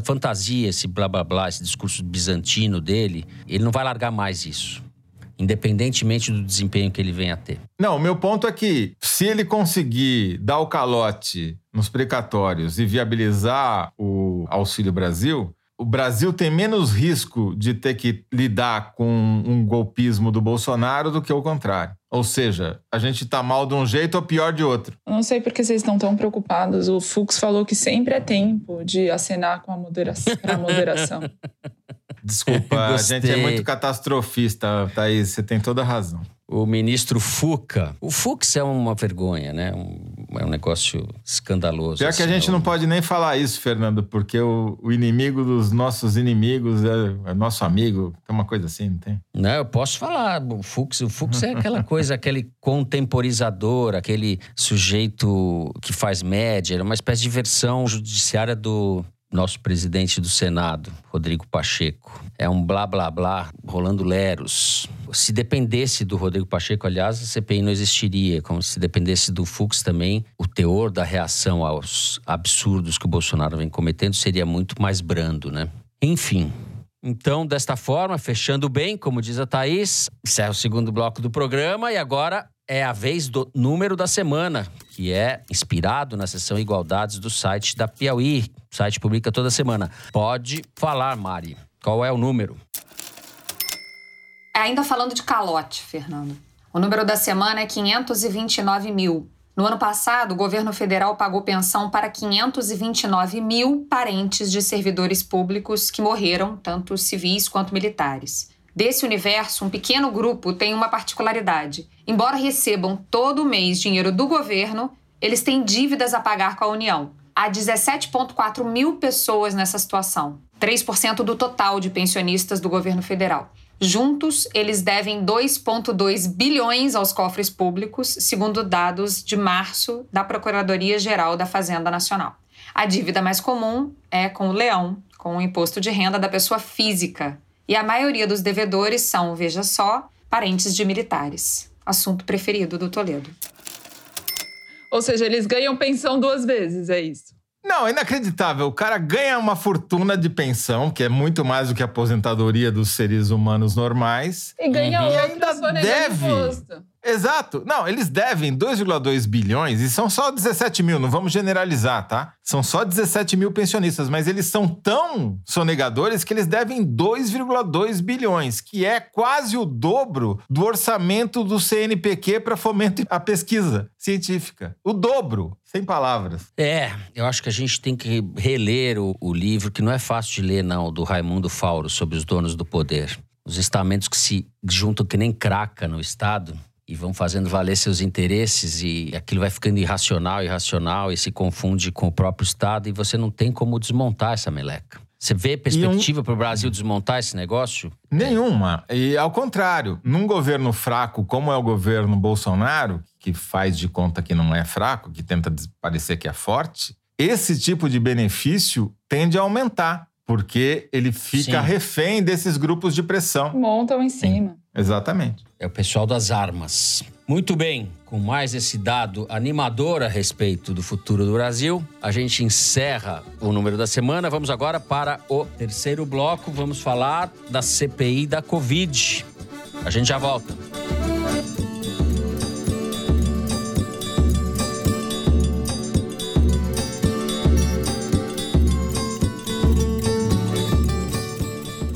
fantasia, esse blá blá blá, esse discurso bizantino dele, ele não vai largar mais isso independentemente do desempenho que ele venha a ter. Não, o meu ponto é que se ele conseguir dar o calote nos precatórios e viabilizar o Auxílio Brasil, o Brasil tem menos risco de ter que lidar com um golpismo do Bolsonaro do que o contrário. Ou seja, a gente está mal de um jeito ou pior de outro. Eu não sei por que vocês estão tão preocupados. O Fux falou que sempre é tempo de acenar com a moderação. a moderação. Desculpa, a gente é muito catastrofista, Thaís. Você tem toda a razão o ministro Fuca. O Fux é uma vergonha, né? Um, é um negócio escandaloso. Pior assim, que a assim, gente é um... não pode nem falar isso, Fernando, porque o, o inimigo dos nossos inimigos é, é, nosso amigo. Tem uma coisa assim, não tem? Não, eu posso falar. O Fux, o Fux é aquela coisa, aquele contemporizador, aquele sujeito que faz média, é uma espécie de versão judiciária do nosso presidente do Senado, Rodrigo Pacheco. É um blá blá blá rolando leros. Se dependesse do Rodrigo Pacheco, aliás, a CPI não existiria. Como se dependesse do Fux também, o teor da reação aos absurdos que o Bolsonaro vem cometendo seria muito mais brando, né? Enfim, então, desta forma, fechando bem, como diz a Thaís, encerra o segundo bloco do programa e agora é a vez do número da semana, que é inspirado na seção Igualdades do site da Piauí. O site publica toda semana. Pode falar, Mari. Qual é o número? É, ainda falando de calote, Fernando. O número da semana é 529 mil. No ano passado, o governo federal pagou pensão para 529 mil parentes de servidores públicos que morreram, tanto civis quanto militares. Desse universo, um pequeno grupo tem uma particularidade. Embora recebam todo mês dinheiro do governo, eles têm dívidas a pagar com a União. Há 17,4 mil pessoas nessa situação, 3% do total de pensionistas do governo federal. Juntos, eles devem 2,2 bilhões aos cofres públicos, segundo dados de março da Procuradoria-Geral da Fazenda Nacional. A dívida mais comum é com o leão, com o imposto de renda da pessoa física, e a maioria dos devedores são, veja só, parentes de militares. Assunto preferido do Toledo. Ou seja, eles ganham pensão duas vezes, é isso? Não, é inacreditável. O cara ganha uma fortuna de pensão, que é muito mais do que a aposentadoria dos seres humanos normais. E ganha uhum. outra e ainda deve. Exato. Não, eles devem 2,2 bilhões e são só 17 mil, não vamos generalizar, tá? São só 17 mil pensionistas, mas eles são tão sonegadores que eles devem 2,2 bilhões, que é quase o dobro do orçamento do CNPq para fomento à pesquisa científica. O dobro, sem palavras. É, eu acho que a gente tem que reler o, o livro, que não é fácil de ler, não, do Raimundo Fauro, sobre os donos do poder. Os estamentos que se juntam que nem craca no Estado e vão fazendo valer seus interesses e aquilo vai ficando irracional, irracional e se confunde com o próprio Estado e você não tem como desmontar essa meleca. Você vê perspectiva um... para o Brasil desmontar esse negócio? Nenhuma. E ao contrário, num governo fraco como é o governo Bolsonaro, que faz de conta que não é fraco, que tenta parecer que é forte, esse tipo de benefício tende a aumentar, porque ele fica Sim. refém desses grupos de pressão. Montam em cima. Sim. Exatamente. É o pessoal das armas. Muito bem, com mais esse dado animador a respeito do futuro do Brasil, a gente encerra o número da semana. Vamos agora para o terceiro bloco. Vamos falar da CPI da Covid. A gente já volta.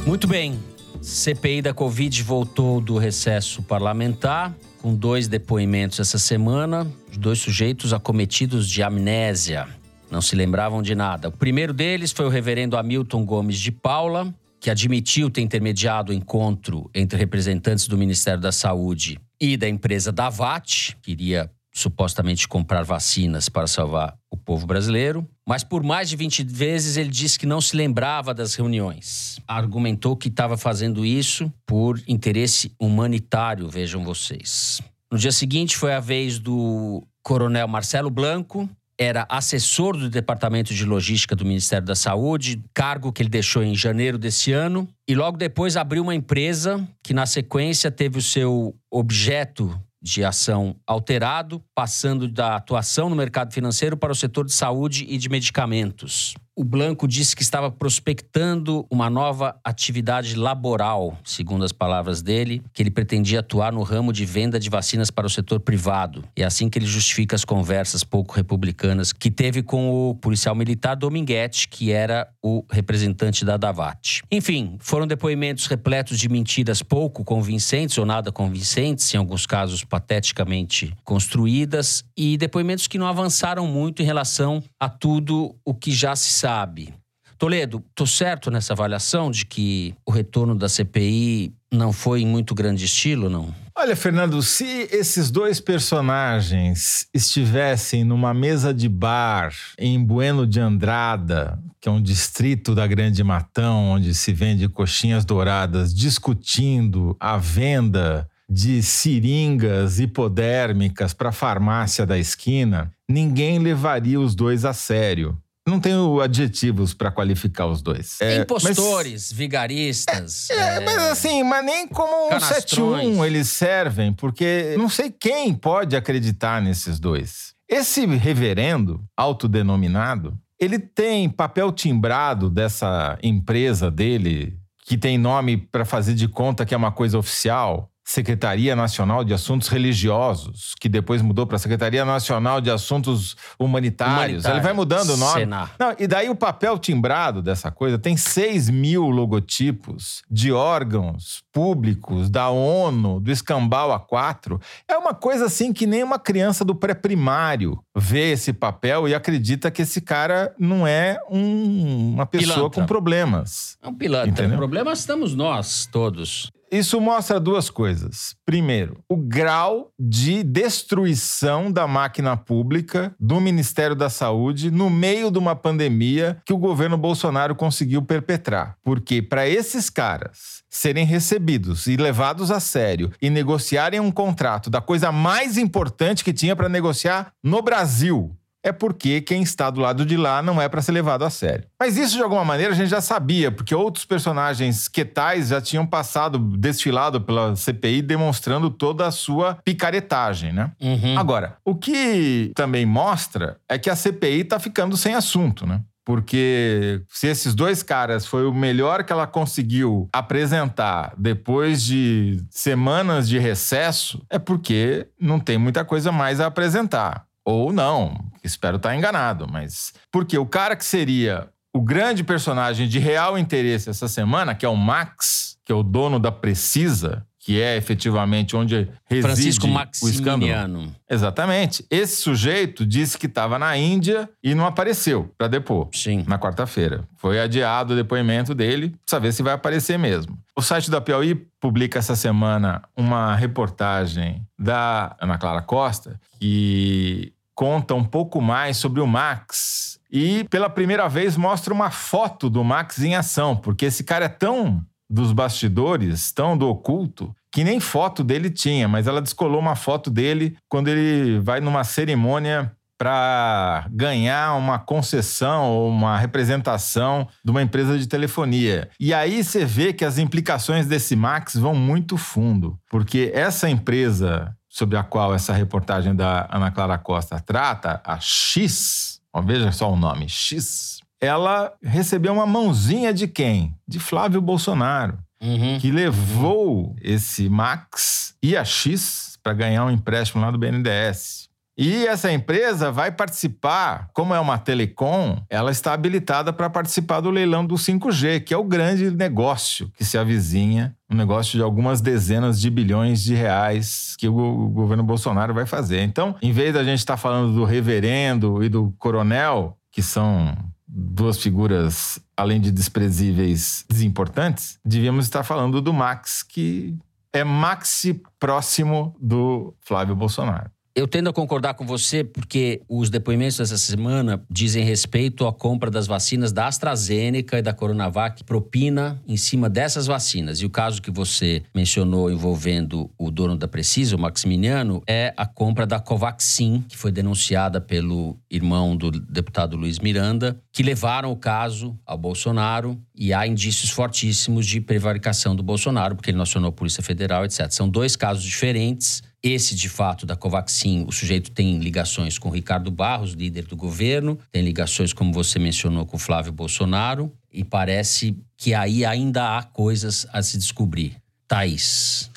Muito bem, CPI da Covid voltou do recesso parlamentar, com dois depoimentos essa semana, dois sujeitos acometidos de amnésia. Não se lembravam de nada. O primeiro deles foi o reverendo Hamilton Gomes de Paula, que admitiu ter intermediado o encontro entre representantes do Ministério da Saúde e da empresa Davat, que iria supostamente comprar vacinas para salvar o povo brasileiro. Mas por mais de 20 vezes ele disse que não se lembrava das reuniões. Argumentou que estava fazendo isso por interesse humanitário, vejam vocês. No dia seguinte foi a vez do coronel Marcelo Blanco, era assessor do Departamento de Logística do Ministério da Saúde, cargo que ele deixou em janeiro desse ano, e logo depois abriu uma empresa que, na sequência, teve o seu objeto de ação alterado, passando da atuação no mercado financeiro para o setor de saúde e de medicamentos o Blanco disse que estava prospectando uma nova atividade laboral, segundo as palavras dele, que ele pretendia atuar no ramo de venda de vacinas para o setor privado. E é assim que ele justifica as conversas pouco republicanas que teve com o policial militar Dominguete, que era o representante da Davat. Enfim, foram depoimentos repletos de mentiras pouco convincentes ou nada convincentes, em alguns casos pateticamente construídas, e depoimentos que não avançaram muito em relação a tudo o que já se sabe sabe. Toledo, tô certo nessa avaliação de que o retorno da CPI não foi em muito grande estilo, não? Olha, Fernando, se esses dois personagens estivessem numa mesa de bar em Bueno de Andrada, que é um distrito da Grande Matão, onde se vende coxinhas douradas, discutindo a venda de seringas hipodérmicas para a farmácia da esquina, ninguém levaria os dois a sério. Não tenho adjetivos para qualificar os dois. É, Impostores, mas, vigaristas. É, é, mas assim, mas nem como um 71 eles servem, porque não sei quem pode acreditar nesses dois. Esse reverendo, autodenominado, ele tem papel timbrado dessa empresa dele, que tem nome para fazer de conta que é uma coisa oficial. Secretaria Nacional de Assuntos Religiosos, que depois mudou para Secretaria Nacional de Assuntos Humanitários. Ele vai mudando o nome. Não, e daí o papel timbrado dessa coisa tem 6 mil logotipos de órgãos públicos, da ONU, do Escambau A4. É uma coisa assim que nem uma criança do pré-primário vê esse papel e acredita que esse cara não é um, uma pessoa pilantra. com problemas. É um pilantra. Entendeu? Problemas estamos nós todos. Isso mostra duas coisas. Primeiro, o grau de destruição da máquina pública do Ministério da Saúde no meio de uma pandemia que o governo Bolsonaro conseguiu perpetrar. Porque para esses caras serem recebidos e levados a sério e negociarem um contrato da coisa mais importante que tinha para negociar no Brasil, é porque quem está do lado de lá não é para ser levado a sério. Mas isso, de alguma maneira, a gente já sabia, porque outros personagens quetais já tinham passado, desfilado pela CPI, demonstrando toda a sua picaretagem, né? Uhum. Agora, o que também mostra é que a CPI está ficando sem assunto, né? Porque se esses dois caras foi o melhor que ela conseguiu apresentar depois de semanas de recesso, é porque não tem muita coisa mais a apresentar. Ou não, espero estar enganado, mas. Porque o cara que seria o grande personagem de real interesse essa semana, que é o Max, que é o dono da Precisa, que é efetivamente onde reside Francisco o escândalo. Exatamente. Esse sujeito disse que estava na Índia e não apareceu para depor. Sim. Na quarta-feira. Foi adiado o depoimento dele, pra saber se vai aparecer mesmo. O site da Piauí publica essa semana uma reportagem da Ana Clara Costa que conta um pouco mais sobre o Max e pela primeira vez mostra uma foto do Max em ação, porque esse cara é tão dos bastidores, tão do oculto, que nem foto dele tinha, mas ela descolou uma foto dele quando ele vai numa cerimônia para ganhar uma concessão ou uma representação de uma empresa de telefonia. E aí você vê que as implicações desse Max vão muito fundo, porque essa empresa sobre a qual essa reportagem da Ana Clara Costa trata, a X, ó, veja só o nome, X, ela recebeu uma mãozinha de quem? De Flávio Bolsonaro, Uhum. que levou esse Max e a X para ganhar um empréstimo lá do BNDES. E essa empresa vai participar, como é uma telecom, ela está habilitada para participar do leilão do 5G, que é o grande negócio que se avizinha, um negócio de algumas dezenas de bilhões de reais que o, governo Bolsonaro vai fazer. Então, em vez da gente estar falando do reverendo e do coronel, que são duas figuras, além de desprezíveis, desimportantes, devíamos estar falando do Max, que é maxi próximo do Flávio Bolsonaro. Eu tendo a concordar com você, porque os depoimentos dessa semana dizem respeito à compra das vacinas da AstraZeneca e da Coronavac, propina em cima dessas vacinas. E o caso que você mencionou envolvendo o dono da Precisa, o Maximiliano, é a compra da Covaxin, que foi denunciada pelo irmão do deputado Luiz Miranda, que levaram o caso ao Bolsonaro e há indícios fortíssimos de prevaricação do Bolsonaro, porque ele acionou a Polícia Federal, etc. São dois casos diferentes. Esse, de fato, da Covaxin, o sujeito tem ligações com Ricardo Barros, líder do governo, tem ligações, como você mencionou, com Flávio Bolsonaro, e parece que aí ainda há coisas a se descobrir. Thaís.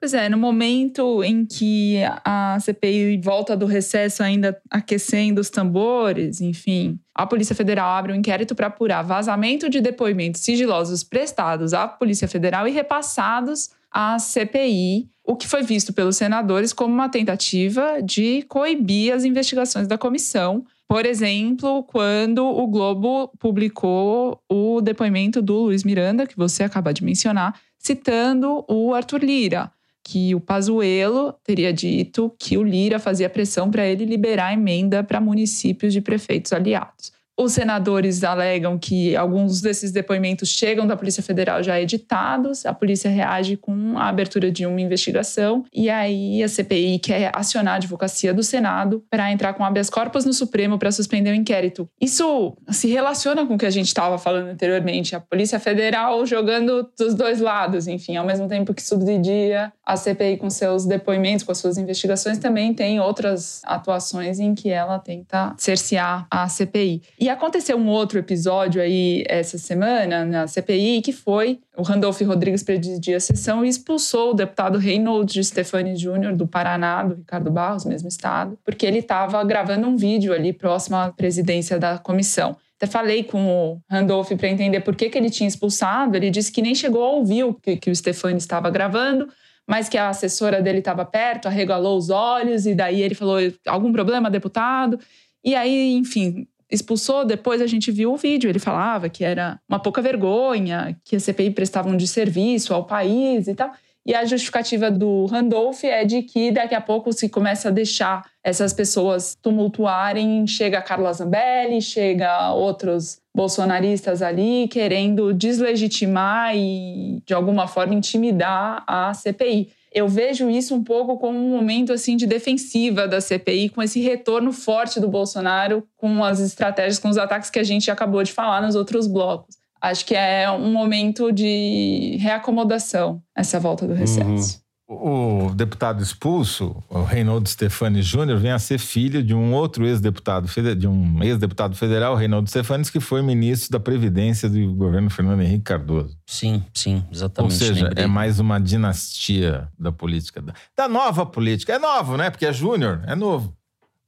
Pois é, no momento em que a CPI volta do recesso ainda aquecendo os tambores, enfim, a Polícia Federal abre um inquérito para apurar vazamento de depoimentos sigilosos prestados à Polícia Federal e repassados à CPI, o que foi visto pelos senadores como uma tentativa de coibir as investigações da comissão. Por exemplo, quando o Globo publicou o depoimento do Luiz Miranda, que você acaba de mencionar, citando o Arthur Lira que o Pazuello teria dito que o Lira fazia pressão para ele liberar a emenda para municípios de prefeitos aliados. Os senadores alegam que alguns desses depoimentos chegam da Polícia Federal já editados, a polícia reage com a abertura de uma investigação e aí a CPI quer acionar a advocacia do Senado para entrar com habeas corpus no Supremo para suspender o inquérito. Isso se relaciona com o que a gente estava falando anteriormente, a Polícia Federal jogando dos dois lados, enfim, ao mesmo tempo que subsidia a CPI com seus depoimentos, com as suas investigações, também tem outras atuações em que ela tenta cercear a CPI. E aconteceu um outro episódio aí essa semana na CPI que foi o Randolph Rodrigues presidia a sessão e expulsou o deputado Reynold Stefani Júnior do Paraná, do Ricardo Barros, mesmo estado, porque ele estava gravando um vídeo ali próximo à presidência da comissão. Até falei com o Randolph para entender por que, que ele tinha expulsado. Ele disse que nem chegou a ouvir o que, que o Stefani estava gravando, mas que a assessora dele estava perto, arregalou os olhos, e daí ele falou: algum problema, deputado? E aí, enfim, expulsou, depois a gente viu o vídeo. Ele falava que era uma pouca vergonha, que a CPI prestava um desserviço ao país e tal. E a justificativa do Randolph é de que daqui a pouco se começa a deixar essas pessoas tumultuarem, chega Carla Zambelli, chega outros bolsonaristas ali querendo deslegitimar e de alguma forma intimidar a CPI. Eu vejo isso um pouco como um momento assim de defensiva da CPI, com esse retorno forte do Bolsonaro, com as estratégias, com os ataques que a gente acabou de falar nos outros blocos. Acho que é um momento de reacomodação essa volta do recesso. O deputado expulso, o Reinaldo Stefani Júnior, vem a ser filho de um outro ex-deputado de um ex-deputado federal, Reinaldo Stefani, que foi ministro da Previdência do governo Fernando Henrique Cardoso. Sim, sim, exatamente. Ou seja, lembrei. é mais uma dinastia da política, da, da nova política. É novo, né? Porque é júnior, é novo.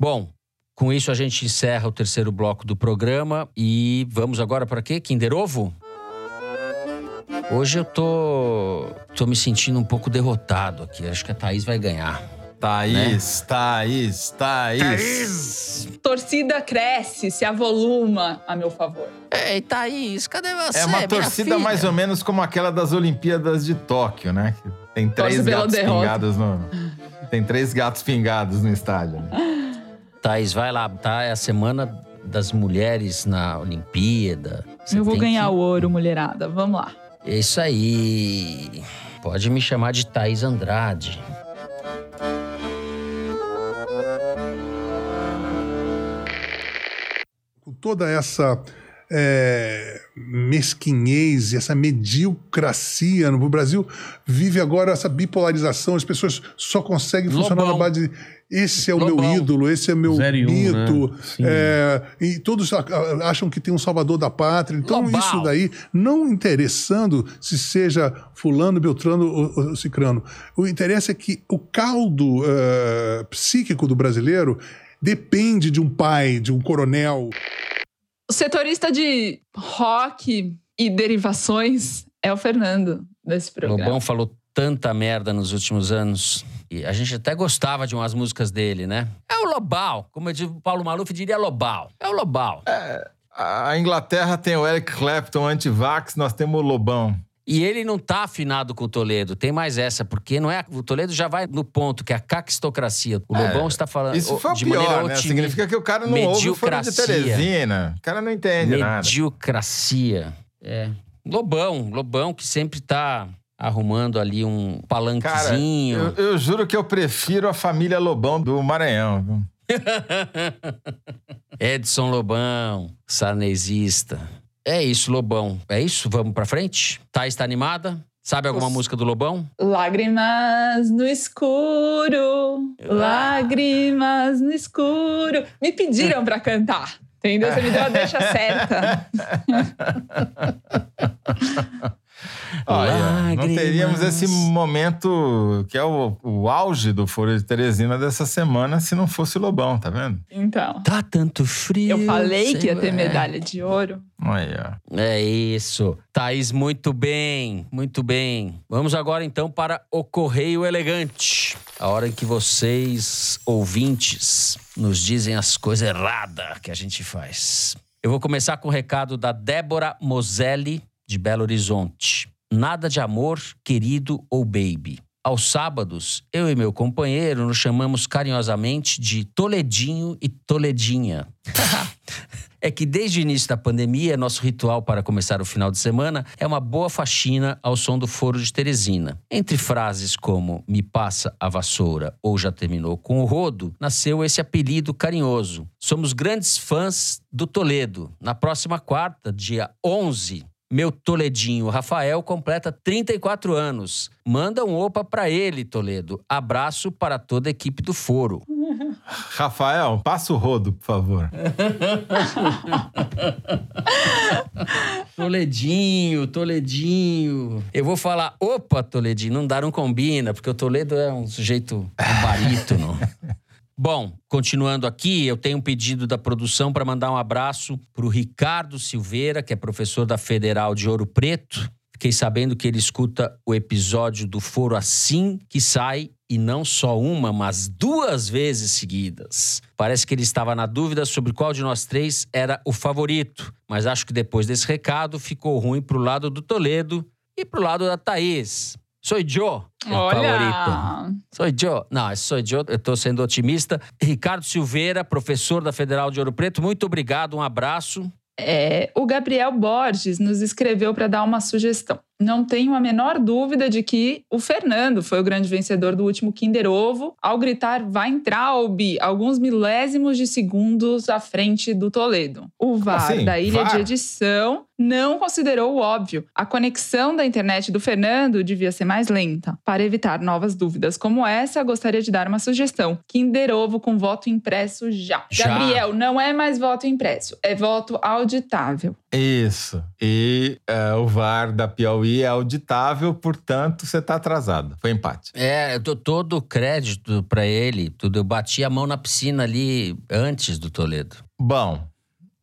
Bom, com isso a gente encerra o terceiro bloco do programa e vamos agora para quê? Kinder Ovo? Hoje eu tô, tô me sentindo um pouco derrotado aqui. Acho que a Thaís vai ganhar. Thaís, Thaís, Thaís. Torcida cresce, se avoluma a meu favor. Ei, Thaís, cadê você? É uma torcida filha? mais ou menos como aquela das Olimpíadas de Tóquio, né? Tem três Torce gatos pingados no. Tem três gatos pingados no estádio. Né? Thaís, vai lá, tá? É a semana das mulheres na Olimpíada. Você eu vou ganhar que- o ouro, mulherada. Vamos lá. É Isso aí. Pode me chamar de Thaís Andrade. com toda essa é, mesquinhez e essa mediocracia no o Brasil vive agora essa bipolarização as pessoas só conseguem funcionar Lobão. na base de esse é o Lobão. meu ídolo esse é meu um, mito né? É, e todos acham que tem um salvador da pátria então Lobão. isso daí não interessando se seja fulano beltrano ou, ou cicrano o interesse é que o caldo é, psíquico do brasileiro depende de um pai de um coronel O setorista de rock e derivações é o Fernando desse programa. Lobão falou tanta merda nos últimos anos. E a gente até gostava de umas músicas dele, né? É o Lobal. Como eu digo, o Paulo Maluf diria Lobal. É o Lobal. A Inglaterra tem o Eric Clapton anti-vax, nós temos o Lobão. E ele não tá afinado com o Toledo. Tem mais essa, porque não é. O Toledo já vai no ponto, que é a caquistocracia. O Lobão está falando. Isso foi o de maneira pior, né? otimista. Significa que o cara não ouve o Foro de Mediocracia. Teresina. O cara não entende nada. Mediocracia. É. Lobão, Lobão que sempre tá arrumando ali um Cara, palanquezinho. eu, eu juro que eu prefiro a família Lobão do Maranhão. Edson Lobão, sarnezista. É isso, Lobão. É isso? Vamos pra frente? Tá animada? Sabe alguma Nossa. música do Lobão? Lágrimas no escuro, lágrimas no escuro. Me pediram pra cantar, entendeu? Você me deu a deixa certa. Olha, não teríamos esse momento que é o, o auge do Foro de Teresina dessa semana se não fosse o Lobão, tá vendo? Então, Tá tanto frio. eu falei que ia ter medalha de ouro. Olha. É isso. Thaís, muito bem, muito bem. Vamos agora então para o Correio Elegante. A hora em que vocês, ouvintes, nos dizem as coisas erradas que a gente faz. Eu vou começar com o recado da Débora Moselli, de Belo Horizonte. Nada de amor, querido ou baby. Aos sábados, eu e meu companheiro nos chamamos carinhosamente de Toledinho e Toledinha. é que desde o início da pandemia, nosso ritual para começar o final de semana é uma boa faxina ao som do Foro de Teresina. Entre frases como me passa a vassoura ou já terminou com o rodo, nasceu esse apelido carinhoso. Somos grandes fãs do Toledo. Na próxima quarta, dia 11, meu Toledinho Rafael completa 34 anos. Manda um opa pra ele, Toledo. Abraço para toda a equipe do Foro. Rafael, passa o rodo, por favor. Toledinho, Toledinho. Eu vou falar, opa, Toledinho, não dá, não combina, porque o Toledo é um sujeito barítono. Bom, continuando aqui, eu tenho um pedido da produção para mandar um abraço para o Ricardo Silveira, que é professor da Federal de Ouro Preto. Fiquei sabendo que ele escuta o episódio do Foro assim que sai, e não só uma, mas duas vezes seguidas. Parece que ele estava na dúvida sobre qual de nós três era o favorito, mas acho que depois desse recado ficou ruim pro lado do Toledo e pro lado da Thaís. Sou Joe, o favorito. Olha! Sou Joe. Não, sou Joe, eu tô sendo otimista. Ricardo Silveira, professor da Federal de Ouro Preto, muito obrigado, um abraço. É, o Gabriel Borges nos escreveu para dar uma sugestão. Não tenho a menor dúvida de que o Fernando foi o grande vencedor do último Kinder Ovo ao gritar Weintraub alguns milésimos de segundos à frente do Toledo. O VAR assim? da ilha VAR? de edição não considerou o óbvio. A conexão da internet do Fernando devia ser mais lenta. Para evitar novas dúvidas como essa, gostaria de dar uma sugestão. Kinder Ovo com voto impresso já. Já. Gabriel, não é mais voto impresso, é voto auditável. Isso. E é, o VAR da Piauí é auditável, portanto, você está atrasado. Foi empate. É, eu dou todo o crédito pra ele, tudo. Eu bati a mão na piscina ali antes do Toledo. Bom,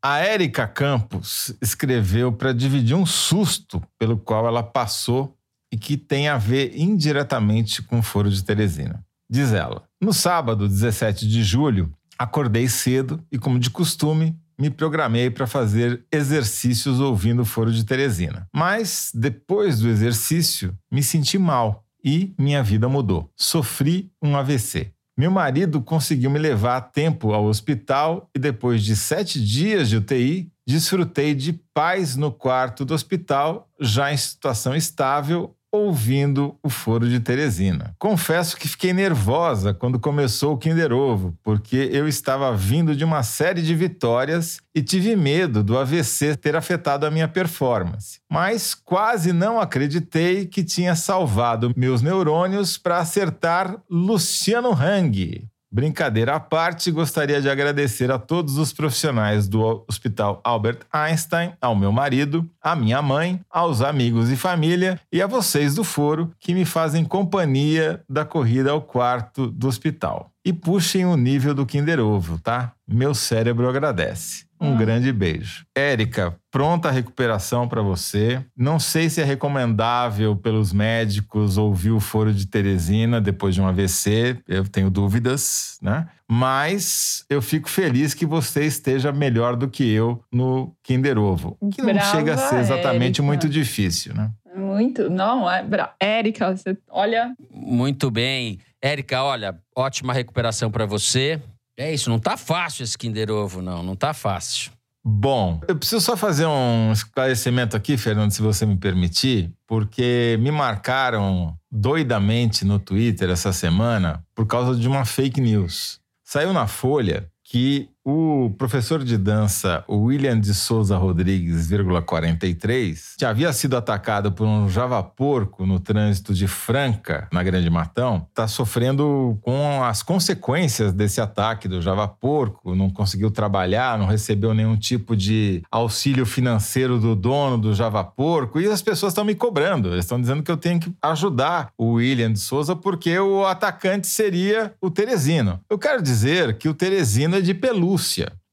a Érica Campos escreveu para dividir um susto pelo qual ela passou e que tem a ver indiretamente com o Foro de Teresina. Diz ela: No sábado, 17 de julho, acordei cedo e, como de costume, me programei para fazer exercícios ouvindo o Foro de Teresina. Mas, depois do exercício, me senti mal e minha vida mudou. Sofri um AVC. Meu marido conseguiu me levar a tempo ao hospital e, depois de sete dias de UTI, desfrutei de paz no quarto do hospital, já em situação estável, ouvindo o foro de Teresina. Confesso que fiquei nervosa quando começou o Kinder Ovo, porque eu estava vindo de uma série de vitórias e tive medo do AVC ter afetado a minha performance. Mas quase não acreditei que tinha salvado meus neurônios para acertar Luciano Hang. Brincadeira à parte, gostaria de agradecer a todos os profissionais do Hospital Albert Einstein, ao meu marido, à minha mãe, aos amigos e família e a vocês do foro que me fazem companhia da corrida ao quarto do hospital. E puxem o nível do Kinder Ovo, tá? Meu cérebro agradece. Um grande beijo. Érica, pronta a recuperação para você. Não sei se é recomendável pelos médicos ouvir o foro de Teresina depois de um AVC, eu tenho dúvidas, né? Mas eu fico feliz que você esteja melhor do que eu no Kinder Ovo, que não Brava, chega a ser exatamente Érica. muito difícil, né? Muito, não, é. bra- Érica, você olha. Muito bem. Érica, olha, ótima recuperação pra você. É isso, não tá fácil esse Kinder Ovo, não. Não tá fácil. Bom, eu preciso só fazer um esclarecimento aqui, Fernando, se você me permitir, porque me marcaram doidamente no Twitter essa semana por causa de uma fake news. Saiu na Folha que o professor de dança William de Souza Rodrigues, vírgula 43, já havia sido atacado por um java-porco no trânsito de Franca, na Grande Matão, está sofrendo com as consequências desse ataque do java-porco, não conseguiu trabalhar, não recebeu nenhum tipo de auxílio financeiro do dono do java-porco, e as pessoas estão me cobrando, eles estão dizendo que eu tenho que ajudar o William de Souza porque o atacante seria o Teresino. Eu quero dizer que o Teresino é de pelúcia.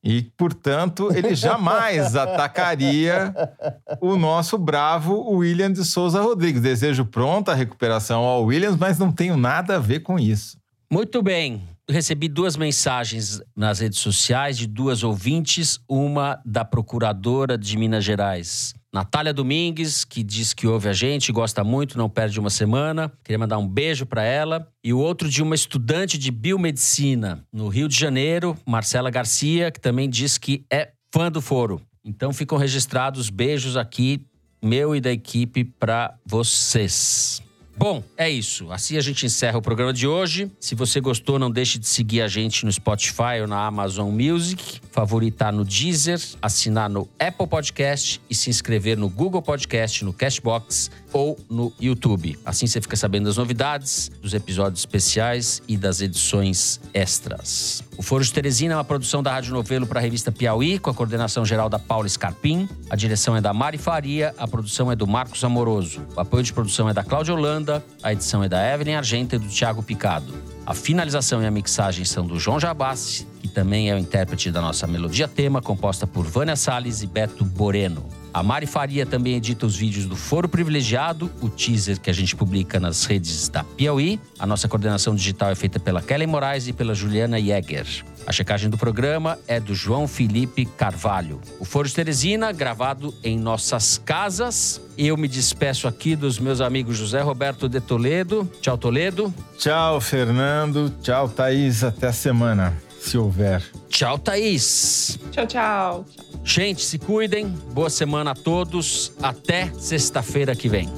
E, portanto, ele jamais atacaria o nosso bravo William de Souza Rodrigues. Desejo pronta recuperação ao Williams, mas não tenho nada a ver com isso. Muito bem. Recebi duas mensagens nas redes sociais de duas ouvintes, uma da procuradora de Minas Gerais, Natália Domingues, que diz que ouve a gente, gosta muito, não perde uma semana. Queria mandar um beijo para ela. E o outro de uma estudante de biomedicina no Rio de Janeiro, Marcela Garcia, que também diz que é fã do foro. Então ficam registrados beijos aqui, meu e da equipe, para vocês. Bom, é isso. Assim a gente encerra o programa de hoje. Se você gostou, não deixe de seguir a gente no Spotify ou na Amazon Music, favoritar no Deezer, assinar no Apple Podcast e se inscrever no Google Podcast, no Cashbox ou no YouTube. Assim você fica sabendo das novidades, dos episódios especiais e das edições extras. O Foro de Teresina é uma produção da Rádio Novelo para a revista Piauí, com a coordenação geral da Paula Scarpim. A direção é da Mari Faria, a produção é do Marcos Amoroso. O apoio de produção é da Cláudia Holanda, a edição é da Evelyn Argenta e do Thiago Picado. A finalização e a mixagem são do João Jabassi, que também é o intérprete da nossa melodia tema, composta por Vânia Salles e Beto Boreno. A Mari Faria também edita os vídeos do Foro Privilegiado, o teaser que a gente publica nas redes da Piauí. A nossa coordenação digital é feita pela Kelly Moraes e pela Juliana Jäger. A checagem do programa é do João Felipe Carvalho. O Foro de Teresina, gravado em nossas casas. Eu me despeço aqui dos meus amigos José Roberto de Toledo. Tchau, Toledo. Tchau, Fernando. Tchau, Thaís. Até a semana, se houver. Tchau, Thaís. Tchau, tchau. Gente, se cuidem. Boa semana a todos. Até sexta-feira que vem.